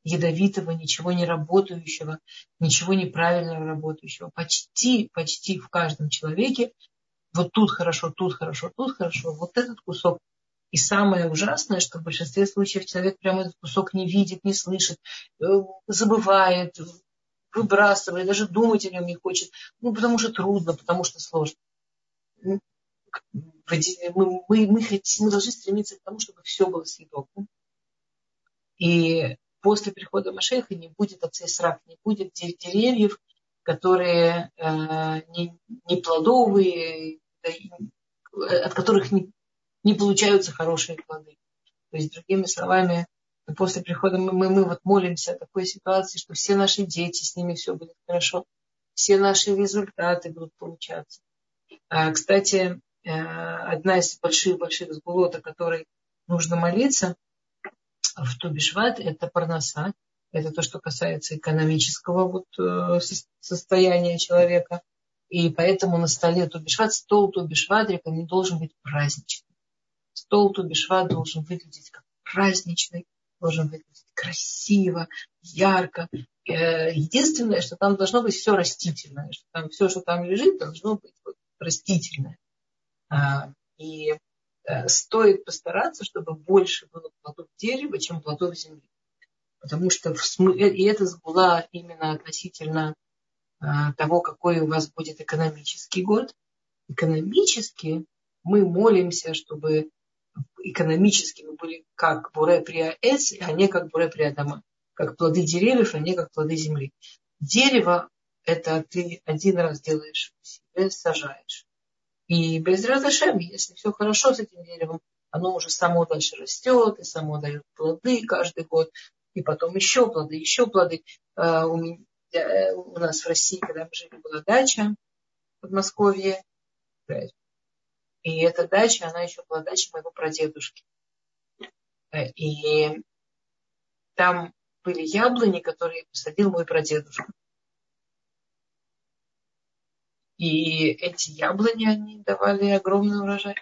ядовитого, ничего не работающего, ничего неправильного работающего. Почти, почти в каждом человеке вот тут хорошо, тут хорошо, тут хорошо. Вот этот кусок и самое ужасное, что в большинстве случаев человек прямо этот кусок не видит, не слышит, э, забывает, выбрасывает, даже думать о нем не хочет. Ну, потому что трудно, потому что сложно. Мы, мы, мы, хотим, мы должны стремиться к тому, чтобы все было съедобным. И после прихода Машеха не будет ацейсрак, не будет деревьев, которые э, не, не плодовые, от которых не, не получаются хорошие плоды. То есть, другими словами, после прихода мы, мы, вот молимся о такой ситуации, что все наши дети, с ними все будет хорошо, все наши результаты будут получаться. А, кстати, э, одна из больших-больших сгулот, о которой нужно молиться в Тубишват, это парноса. Это то, что касается экономического вот, э, состояния человека. И поэтому на столе Тубишват, стол Тубишвадрика не должен быть праздничным стол Тубишва должен выглядеть как праздничный, должен выглядеть красиво, ярко. Э, единственное, что там должно быть все растительное, что там все, что там лежит, должно быть растительное. А, и э, стоит постараться, чтобы больше было плодов дерева, чем плодов земли. Потому что в смы... Э, и это была именно относительно того, какой у вас будет экономический год. Экономически мы молимся, чтобы экономически мы были как буре при эц, а не как буре при адама. Как плоды деревьев, а не как плоды земли. Дерево – это ты один раз делаешь себе, сажаешь. И без разрешения, если все хорошо с этим деревом, оно уже само дальше растет, и само дает плоды каждый год, и потом еще плоды, еще плоды. А, у, меня, э, у нас в России, когда мы жили, была дача в Подмосковье, и эта дача, она еще была дача моего прадедушки. Э, и там были яблони, которые посадил мой прадедушка. И эти яблони, они давали огромный урожай.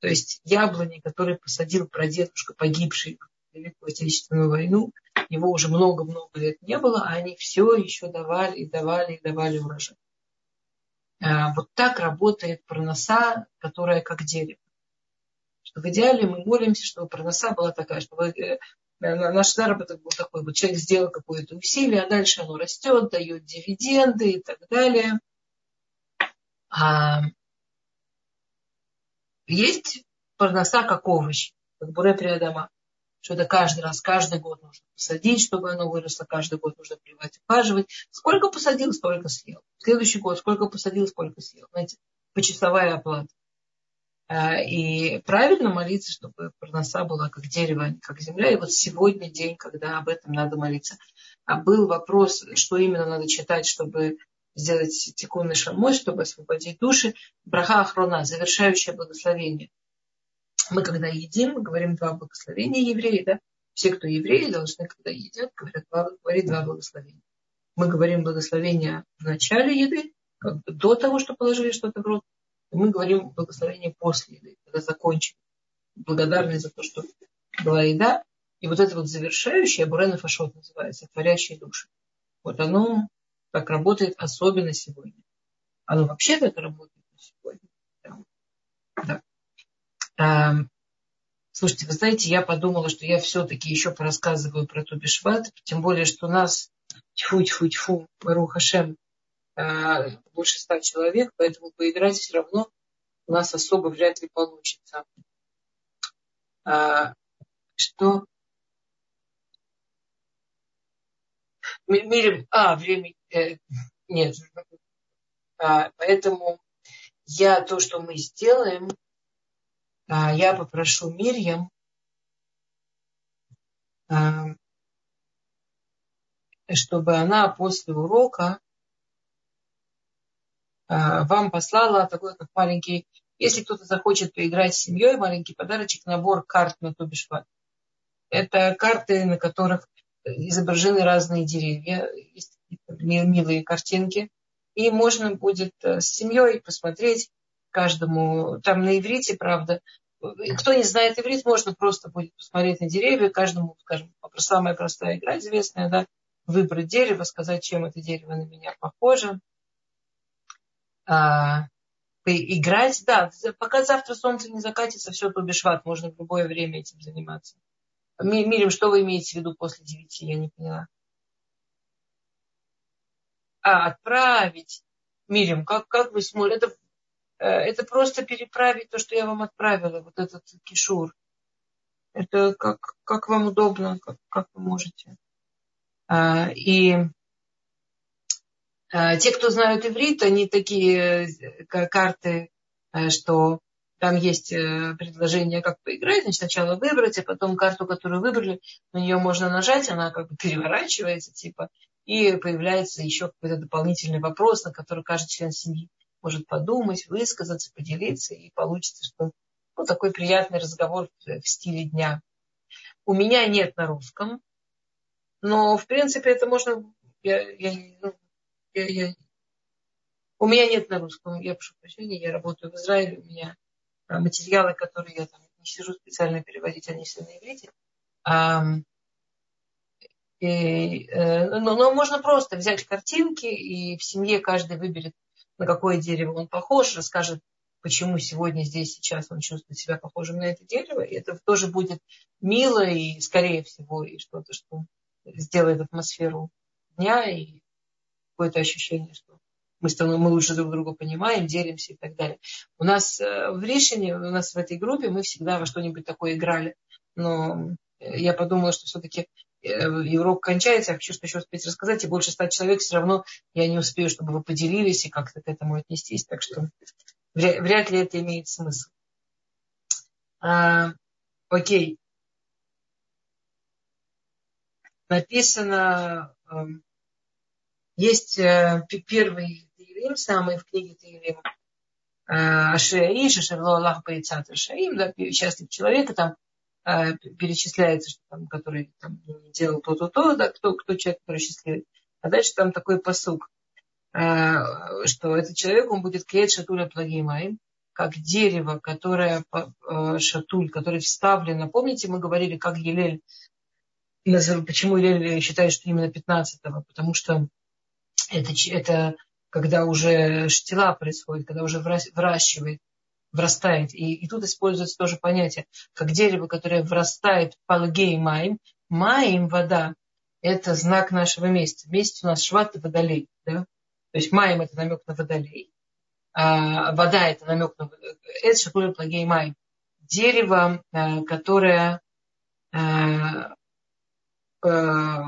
То есть яблони, которые посадил прадедушка, погибший в Великую Отечественную войну, его уже много-много лет не было, а они все еще давали и давали и давали урожай. Э, вот так работает проноса, которая как дерево. Что в идеале мы молимся, чтобы проноса была такая, чтобы э, наш заработок был такой, вот человек сделал какое-то усилие, а дальше оно растет, дает дивиденды и так далее. А есть проноса как овощ, как буре приадама что это каждый раз, каждый год нужно посадить, чтобы оно выросло, каждый год нужно прививать, ухаживать. Сколько посадил, столько съел. В следующий год сколько посадил, сколько съел. Знаете, почасовая оплата. А, и правильно молиться, чтобы проноса была как дерево, а не как земля. И вот сегодня день, когда об этом надо молиться. А был вопрос, что именно надо читать, чтобы сделать тикунный шамой, чтобы освободить души. Браха Ахрона, завершающее благословение. Мы, когда едим, говорим два благословения евреи, да? Все, кто евреи, должны, когда едят, говорят, говорить два благословения. Мы говорим благословение в начале еды, как бы до того, что положили что-то в рот. И мы говорим благословение после еды, когда закончим. Благодарны за то, что была еда. И вот это вот завершающее, Бурена Фашот называется, творящие души. Вот оно так работает особенно сегодня. Оно вообще так работает сегодня. Да. Да. Слушайте, вы знаете, я подумала, что я все-таки еще порассказываю про Тубишват, тем более, что у нас тьфу-тьфу-тьфу, Барухашем, э, больше ста человек, поэтому поиграть все равно у нас особо вряд ли получится. А, что? Мирим, а, время, э, нет. Поэтому я то, что мы сделаем, я попрошу Мирьям а, чтобы она после урока а, вам послала такой, как маленький, если кто-то захочет поиграть с семьей, маленький подарочек, набор карт на Тубишват. Это карты, на которых изображены разные деревья, есть милые картинки. И можно будет э, с семьей посмотреть каждому, там на иврите, правда, кто не знает иврит, можно просто будет посмотреть на деревья, каждому, скажем, самая простая игра известная, да, выбрать дерево, сказать, чем это дерево на меня похоже. А, играть, да, пока завтра солнце не закатится, все, то бешват, можно в любое время этим заниматься. Мирим, что вы имеете в виду после девяти, я не поняла. А, отправить. Мирим, как, как вы смотрите? Это это просто переправить то, что я вам отправила, вот этот кишур. Это как, как вам удобно, как, как вы можете. А, и а, те, кто знают иврит, они такие э, карты, э, что там есть предложение, как поиграть. Значит, сначала выбрать, а потом карту, которую выбрали, на нее можно нажать, она как бы переворачивается, типа, и появляется еще какой-то дополнительный вопрос, на который каждый член семьи может подумать, высказаться, поделиться, и получится, что ну, такой приятный разговор в стиле дня. У меня нет на русском, но, в принципе, это можно... Я, я, ну, я, я, у меня нет на русском, я прошу прощения, я работаю в Израиле, у меня а, материалы, которые я там не сижу специально переводить, они все на иврите. А, и, э, но, но можно просто взять картинки, и в семье каждый выберет на какое дерево он похож, расскажет, почему сегодня здесь сейчас он чувствует себя похожим на это дерево. И это тоже будет мило и, скорее всего, и что-то, что сделает атмосферу дня и какое-то ощущение, что мы, становим, мы лучше друг друга понимаем, делимся и так далее. У нас э, в решении, у нас в этой группе мы всегда во что-нибудь такое играли. Но я подумала, что все-таки урок кончается, я хочу что еще успеть рассказать, и больше ста человек все равно я не успею, чтобы вы поделились и как-то к этому отнестись. Так что вряд ли это имеет смысл. А, окей. Написано, эм, есть э, первый Таилим, самый в книге Таилим, э, Ашиаиш, Ашерло Аллах Байцат Ашаим, да, счастлив человека, там а, перечисляется, что там, который там, делал то-то-то, да, кто, кто человек, который счастливый. А дальше там такой посук, а, что этот человек, он будет клеить шатуля плагимаем, как дерево, которое, а, шатуль, который вставлено. Помните, мы говорили, как Елель, почему Елель считает, что именно 15-го? Потому что это, это когда уже штила происходит, когда уже выращивает врастает. И, и тут используется тоже понятие, как дерево, которое врастает палгей маем. Маем, вода, это знак нашего месяца. Месяц у нас шват и водолей. Да? То есть маем это намек на водолей. А вода это намек на это шакуля плагей маем. Дерево, а, которое а, а,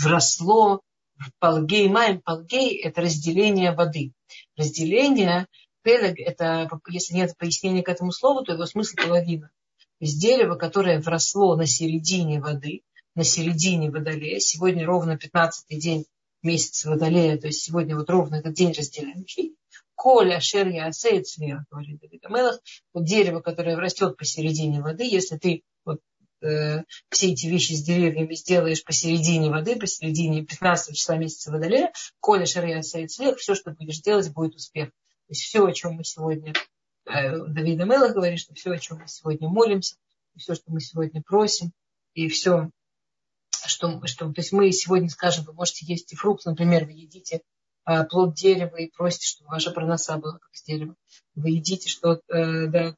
вросло в палгей маем. Палгей это разделение воды. Разделение Пелег – это, если нет пояснения к этому слову, то его смысл половина. То есть дерево, которое вросло на середине воды, на середине водолея. Сегодня ровно 15-й день месяца Водолея, то есть сегодня вот ровно этот день разделяющий, Коля шерья асеет говорит Давид Амелах, вот дерево, которое растет посередине воды, если ты вот, э, все эти вещи с деревьями сделаешь посередине воды, посередине 15 числа месяца Водолея, Коля шерья асеет все, что будешь делать, будет успех. То есть все, о чем мы сегодня, э, Давид Амелах говорит, что все, о чем мы сегодня молимся, все, что мы сегодня просим, и все, что, что то есть мы сегодня скажем, вы можете есть и фрукт, например, вы едите а, плод дерева и просите, чтобы ваша проноса была как с дерева. Вы едите что, э, да,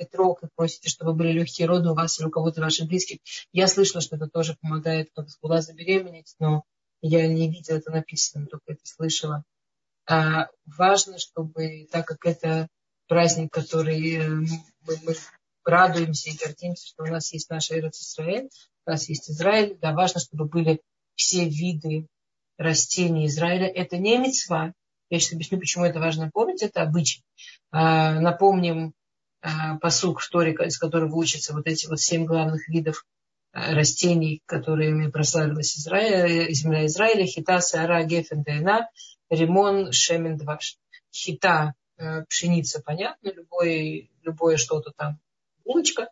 этрог и просите, чтобы были легкие роды у вас или у кого-то ваших близких. Я слышала, что это тоже помогает, как с забеременеть, но я не видела это написано, только это слышала. А важно, чтобы, так как это праздник, который э, мы, мы радуемся и гордимся, что у нас есть наша Израиль, у нас есть Израиль, да, важно, чтобы были все виды растений Израиля. Это не мецва. Я сейчас объясню, почему это важно помнить. Это обычай. А, напомним а, посук в Торе, из которого учатся вот эти вот семь главных видов растений, которыми прославилась Израиль, земля Израиля. Хита, Саара, Гефен, Дайна, Римон, Шемен, Дваш. Хита, а, пшеница, понятно, любое, любое что-то там, булочка,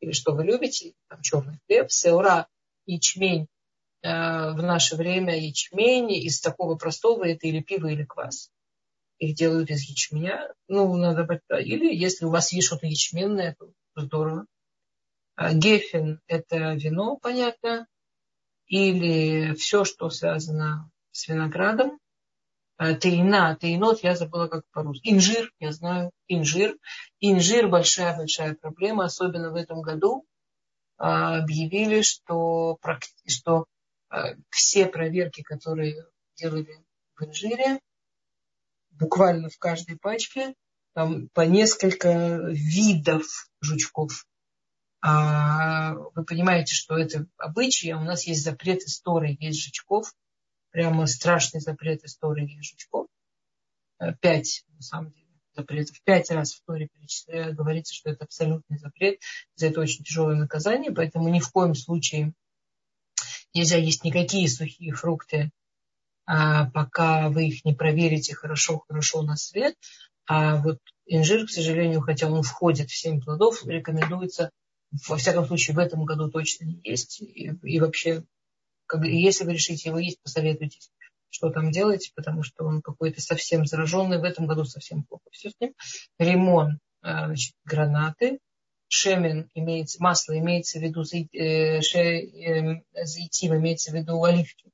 или что вы любите, там черный хлеб, сеура, ячмень, э, в наше время ячмень из такого простого это или пиво, или квас. Их делают из ячменя. Ну, надо или если у вас есть что-то ячменное, то здорово. А гефин – это вино, понятно. Или все, что связано с виноградом. А, тейна, тейнот, я забыла как по-русски. Инжир, я знаю, инжир. Инжир большая-большая проблема, особенно в этом году. А, объявили, что, что все проверки, которые делали в инжире, буквально в каждой пачке, там по несколько видов жучков. А вы понимаете, что это обычаи, а у нас есть запрет истории, есть жучков – прямо страшный запрет истории жучков. Э, пять, на самом деле, запретов. Пять раз в Торе говорится, что это абсолютный запрет. За это очень тяжелое наказание, поэтому ни в коем случае нельзя есть никакие сухие фрукты, а пока вы их не проверите хорошо-хорошо на свет. А вот инжир, к сожалению, хотя он входит в семь плодов, рекомендуется, во всяком случае, в этом году точно не есть. И, и вообще как, если вы решите его есть, посоветуйтесь, что там делать, потому что он какой-то совсем зараженный. В этом году совсем плохо все с ним. Ремон, э, значит, гранаты. Шемен имеется, масло имеется в виду, э, э, имеется в виду оливки.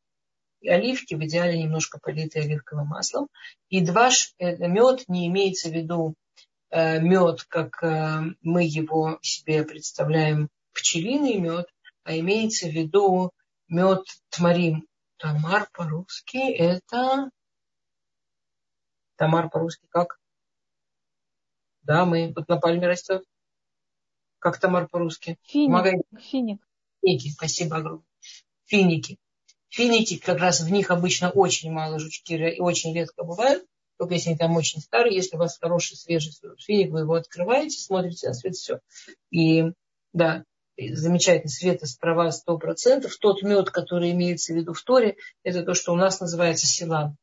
И оливки в идеале немножко политые оливковым маслом. И два мед не имеется в виду мед, как мы его себе представляем, пчелиный мед, а имеется в виду мед тмарим. Тамар по-русски это... Тамар по-русски как? Да, мы вот на пальме растет. Как тамар по-русски? Финик. Финик. Финики, спасибо огромное. Финики. Финики, как раз в них обычно очень мало жучки и очень редко бывают. Если они там очень старые, если у вас хороший свежий финик, вы его открываете, смотрите на свет, все. И да, замечательный света права 100%. Тот мед, который имеется в виду в Торе, это то, что у нас называется силан.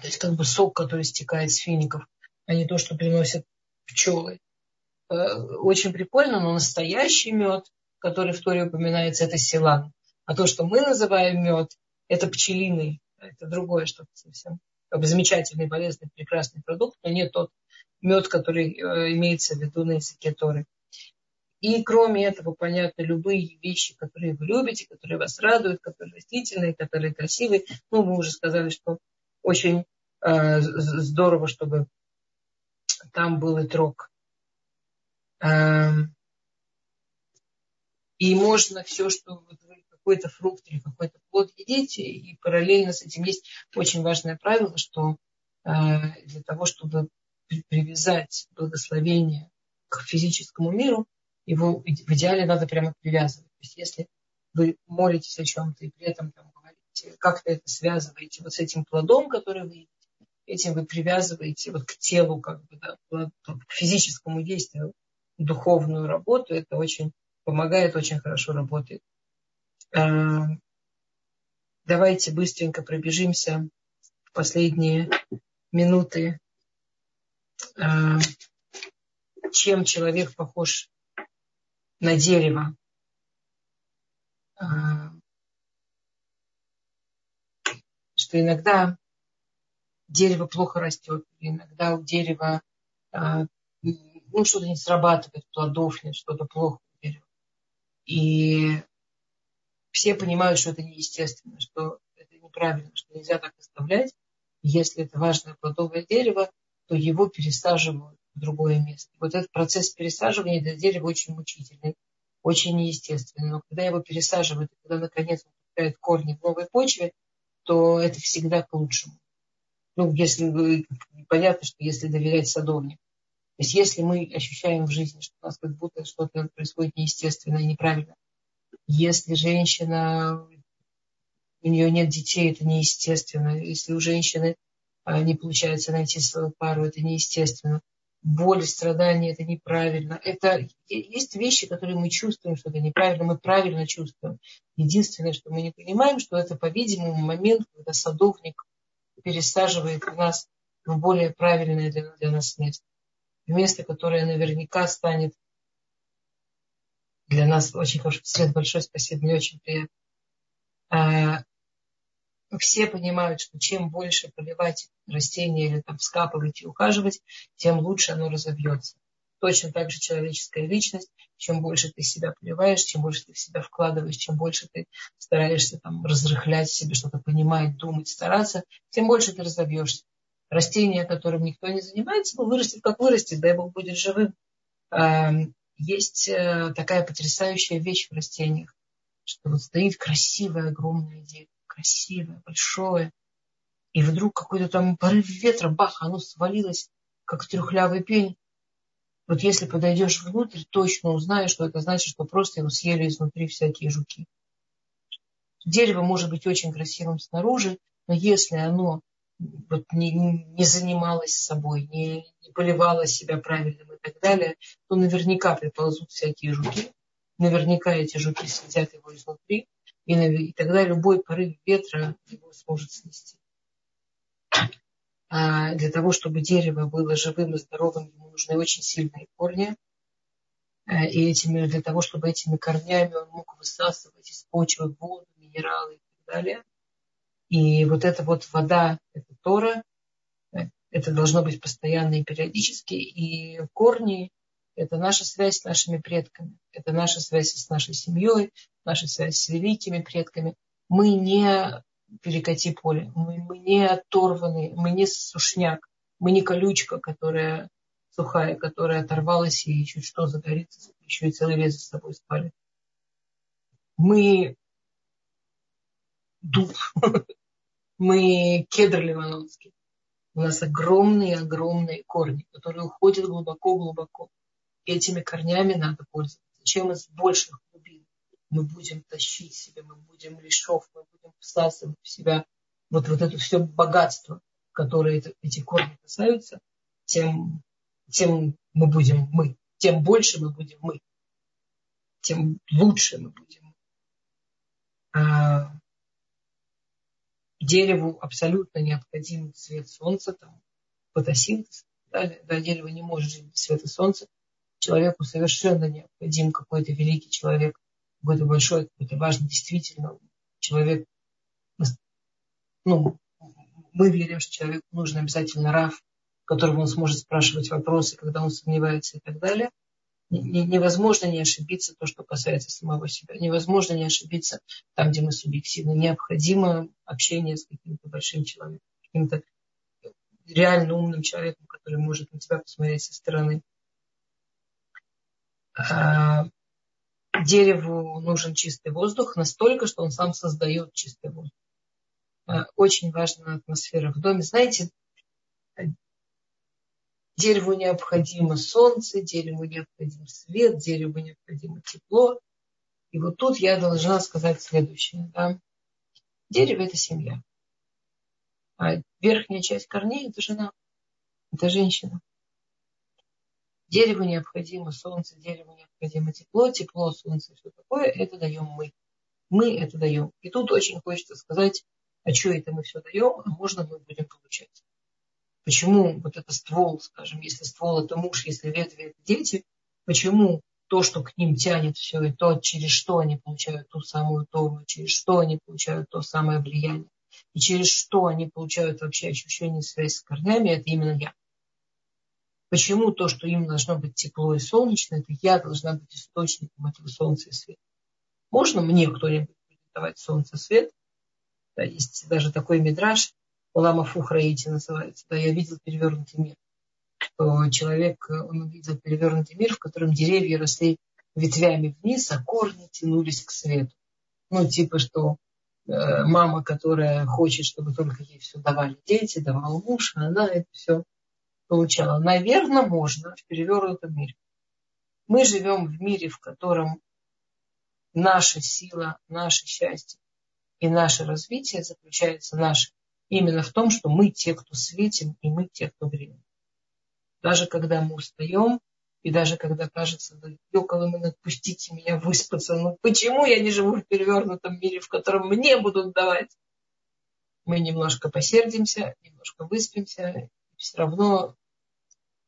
То есть как бы сок, который стекает с фиников, а не то, что приносят пчелы. Э, очень прикольно, но настоящий мед, который в Торе упоминается, это силан. А то, что мы называем мед, это пчелиный. Это другое что-то совсем. Как бы замечательный, полезный, прекрасный продукт, но не тот мед, который э, имеется в виду на языке Торы. И кроме этого, понятно, любые вещи, которые вы любите, которые вас радуют, которые растительные, которые красивые. Ну, мы уже сказали, что очень э, здорово, чтобы там был и трог. Э, и можно все, что какой-то фрукт или какой-то плод едите, и параллельно с этим есть очень важное правило, что э, для того, чтобы привязать благословение к физическому миру, его в идеале надо прямо привязывать. То есть если вы молитесь о чем-то и при этом там, говорите, как-то это связываете вот с этим плодом, который вы этим вы привязываете вот к телу, как бы, да, к физическому действию, духовную работу, это очень помогает, очень хорошо работает. А, давайте быстренько пробежимся в последние минуты, а, чем человек похож на дерево. А, что иногда дерево плохо растет, иногда у дерева ну, что-то не срабатывает, плодов нет, что-то плохо у. И все понимают, что это неестественно, что это неправильно, что нельзя так оставлять. Если это важное плодовое дерево, то его пересаживают в другое место. Вот этот процесс пересаживания для дерева очень мучительный, очень неестественный. Но когда его пересаживают, когда наконец он пускает корни в новой почве, то это всегда к лучшему. Ну, если понятно, что если доверять садовнику. То есть если мы ощущаем в жизни, что у нас как будто что-то происходит неестественно и неправильно, если женщина, у нее нет детей, это неестественно. Если у женщины а, не получается найти свою пару, это неестественно. Боль, страдания, это неправильно. Это есть вещи, которые мы чувствуем, что это неправильно, мы правильно чувствуем. Единственное, что мы не понимаем, что это, по-видимому, момент, когда садовник пересаживает нас в более правильное для, для нас место. Место, которое наверняка станет для нас очень хороший свет. Большое спасибо, мне очень приятно. А, все понимают, что чем больше поливать растения или там вскапывать и ухаживать, тем лучше оно разовьется. Точно так же человеческая личность. Чем больше ты себя поливаешь, чем больше ты в себя вкладываешь, чем больше ты стараешься там разрыхлять себе, что-то понимать, думать, стараться, тем больше ты разовьешься. Растение, которым никто не занимается, вырастет как вырастет, дай Бог будет живым есть э, такая потрясающая вещь в растениях, что вот стоит красивое огромное дерево, красивое, большое, и вдруг какой-то там порыв ветра, бах, оно свалилось, как трюхлявый пень. Вот если подойдешь внутрь, точно узнаешь, что это значит, что просто его съели изнутри всякие жуки. Дерево может быть очень красивым снаружи, но если оно вот не, не занималась собой, не, не поливала себя правильным и так далее, то наверняка приползут всякие жуки, наверняка эти жуки съедят его изнутри, и, и тогда любой порыв ветра его сможет снести. А для того, чтобы дерево было живым и здоровым, ему нужны очень сильные корни. А, и этими, для того, чтобы этими корнями он мог высасывать из почвы воду, минералы и так далее – и вот эта вот вода, это Тора, это должно быть постоянно и периодически. И корни – это наша связь с нашими предками. Это наша связь с нашей семьей, наша связь с великими предками. Мы не перекати поле, мы, мы не оторваны, мы не сушняк, мы не колючка, которая сухая, которая оторвалась и чуть что загорится, еще и целый лес за собой спали. Мы дуб, Мы кедр ливанонский. У нас огромные-огромные корни, которые уходят глубоко-глубоко. Этими корнями надо пользоваться. Чем из больших глубин мы будем тащить себе, мы будем лишов, мы будем всасывать в себя вот, вот это все богатство, которое это, эти корни касаются, тем, тем мы будем мы, тем больше мы будем мы, тем лучше мы будем. А, дереву абсолютно необходим свет солнца, там, фотосинтез. Да, да, дерево не может жить без света солнца. Человеку совершенно необходим какой-то великий человек, какой-то большой, какой-то важный, действительно человек. Ну, мы верим, что человеку нужен обязательно раф, которого он сможет спрашивать вопросы, когда он сомневается и так далее невозможно не ошибиться то, что касается самого себя. Невозможно не ошибиться там, где мы субъективны. Необходимо общение с каким-то большим человеком, каким-то реально умным человеком, который может на тебя посмотреть со стороны. А, дереву нужен чистый воздух настолько, что он сам создает чистый воздух. А, очень важна атмосфера в доме. Знаете, Дереву необходимо солнце, дереву необходим свет, дереву необходимо тепло. И вот тут я должна сказать следующее. Да? Дерево – это семья. А верхняя часть корней – это жена, это женщина. Дереву необходимо солнце, дереву необходимо тепло, тепло, солнце, все такое, это даем мы. Мы это даем. И тут очень хочется сказать, а что это мы все даем, а можно мы будем получать. Почему вот это ствол, скажем, если ствол это муж, если ветви это дети, почему то, что к ним тянет все, и то, через что они получают ту самую Тору, через что они получают то самое влияние, и через что они получают вообще ощущение связи с корнями, это именно я. Почему то, что им должно быть тепло и солнечно, это я должна быть источником этого солнца и света. Можно мне кто-нибудь давать солнце свет? Да, есть даже такой мидраж, Улама Фухраити называется. Да, я видел перевернутый мир что человек, он увидел перевернутый мир, в котором деревья росли ветвями вниз, а корни тянулись к свету. Ну, типа, что э, мама, которая хочет, чтобы только ей все давали дети, давал муж, она это все получала. Наверное, можно в перевернутом мире. Мы живем в мире, в котором наша сила, наше счастье и наше развитие заключается наше именно в том, что мы те, кто светим, и мы те, кто греем. Даже когда мы устаем, и даже когда кажется, да, Йоколом, отпустите меня выспаться. Ну почему я не живу в перевернутом мире, в котором мне будут давать? Мы немножко посердимся, немножко выспимся, все равно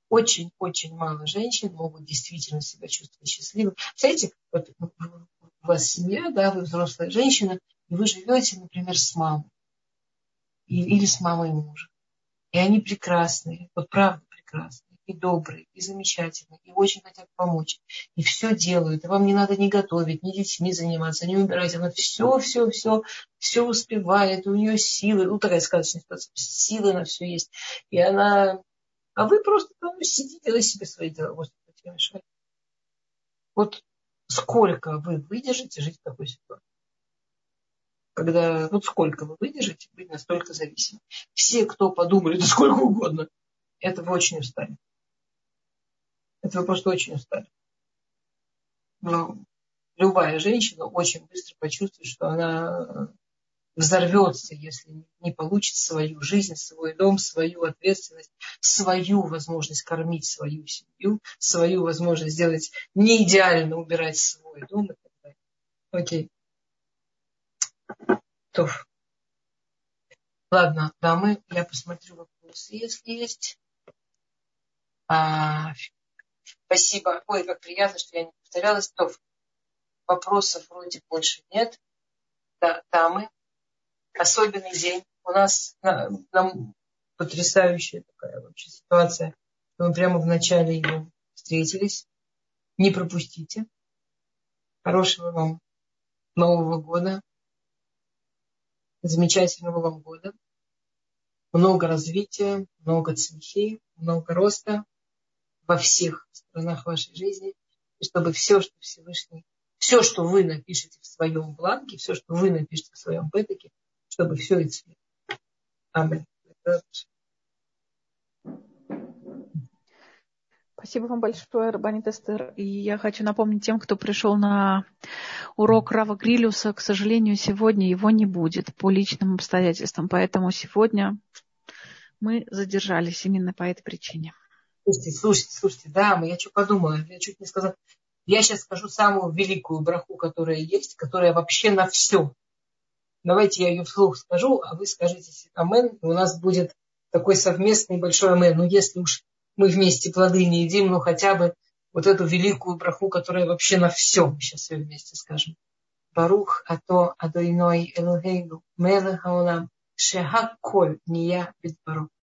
очень-очень мало женщин могут действительно себя чувствовать счастливым. Знаете, вот у вас семья, да, вы взрослая женщина, и вы живете, например, с мамой или с мамой мужа. И они прекрасные, вот правда, прекрасные, и добрые, и замечательные, и очень хотят помочь. И все делают. И вам не надо ни готовить, ни детьми заниматься, ни убирать. Она все, все, все, все успевает. У нее силы, ну такая сказочная ситуация, силы на все есть. И она... А вы просто там сидите, делаете себе свои дела. Господи. Вот сколько вы выдержите жить в такой ситуации? Когда вот сколько вы выдержите быть настолько зависимым. Все, кто подумали, да сколько угодно, это вы очень устали. Это вы просто очень устали. Но любая женщина очень быстро почувствует, что она взорвется, если не получит свою жизнь, свой дом, свою ответственность, свою возможность кормить свою семью, свою возможность сделать не идеально убирать свой дом и так далее. Окей. То. Ладно, дамы, я посмотрю вопросы, если есть. А, спасибо. Ой, как приятно, что я не повторялась. То вопросов вроде больше нет. Да, дамы. Особенный день. У нас нам потрясающая такая вообще ситуация. Мы прямо в начале его встретились. Не пропустите. Хорошего вам Нового года. Замечательного вам года. Много развития, много цветей, много роста во всех сторонах вашей жизни, и чтобы все, что Всевышний, все, что вы напишете в своем бланке, все, что вы напишете в своем пэтике, чтобы все это цвет. Аминь. Спасибо вам большое, Рабанит Эстер. И я хочу напомнить тем, кто пришел на урок Рава Грилюса, к сожалению, сегодня его не будет по личным обстоятельствам. Поэтому сегодня мы задержались именно по этой причине. Слушайте, слушайте, слушайте, дамы, я что подумала, я чуть не сказала. Я сейчас скажу самую великую браху, которая есть, которая вообще на все. Давайте я ее вслух скажу, а вы скажите амен, и у нас будет такой совместный большой амен. Ну, если уж мы вместе плоды не едим, ну, хотя бы вот эту великую браху, которая вообще на все. Мы сейчас все вместе скажем. Барух ато адойной элогейну мелех хаолам шехаколь ния битбаро.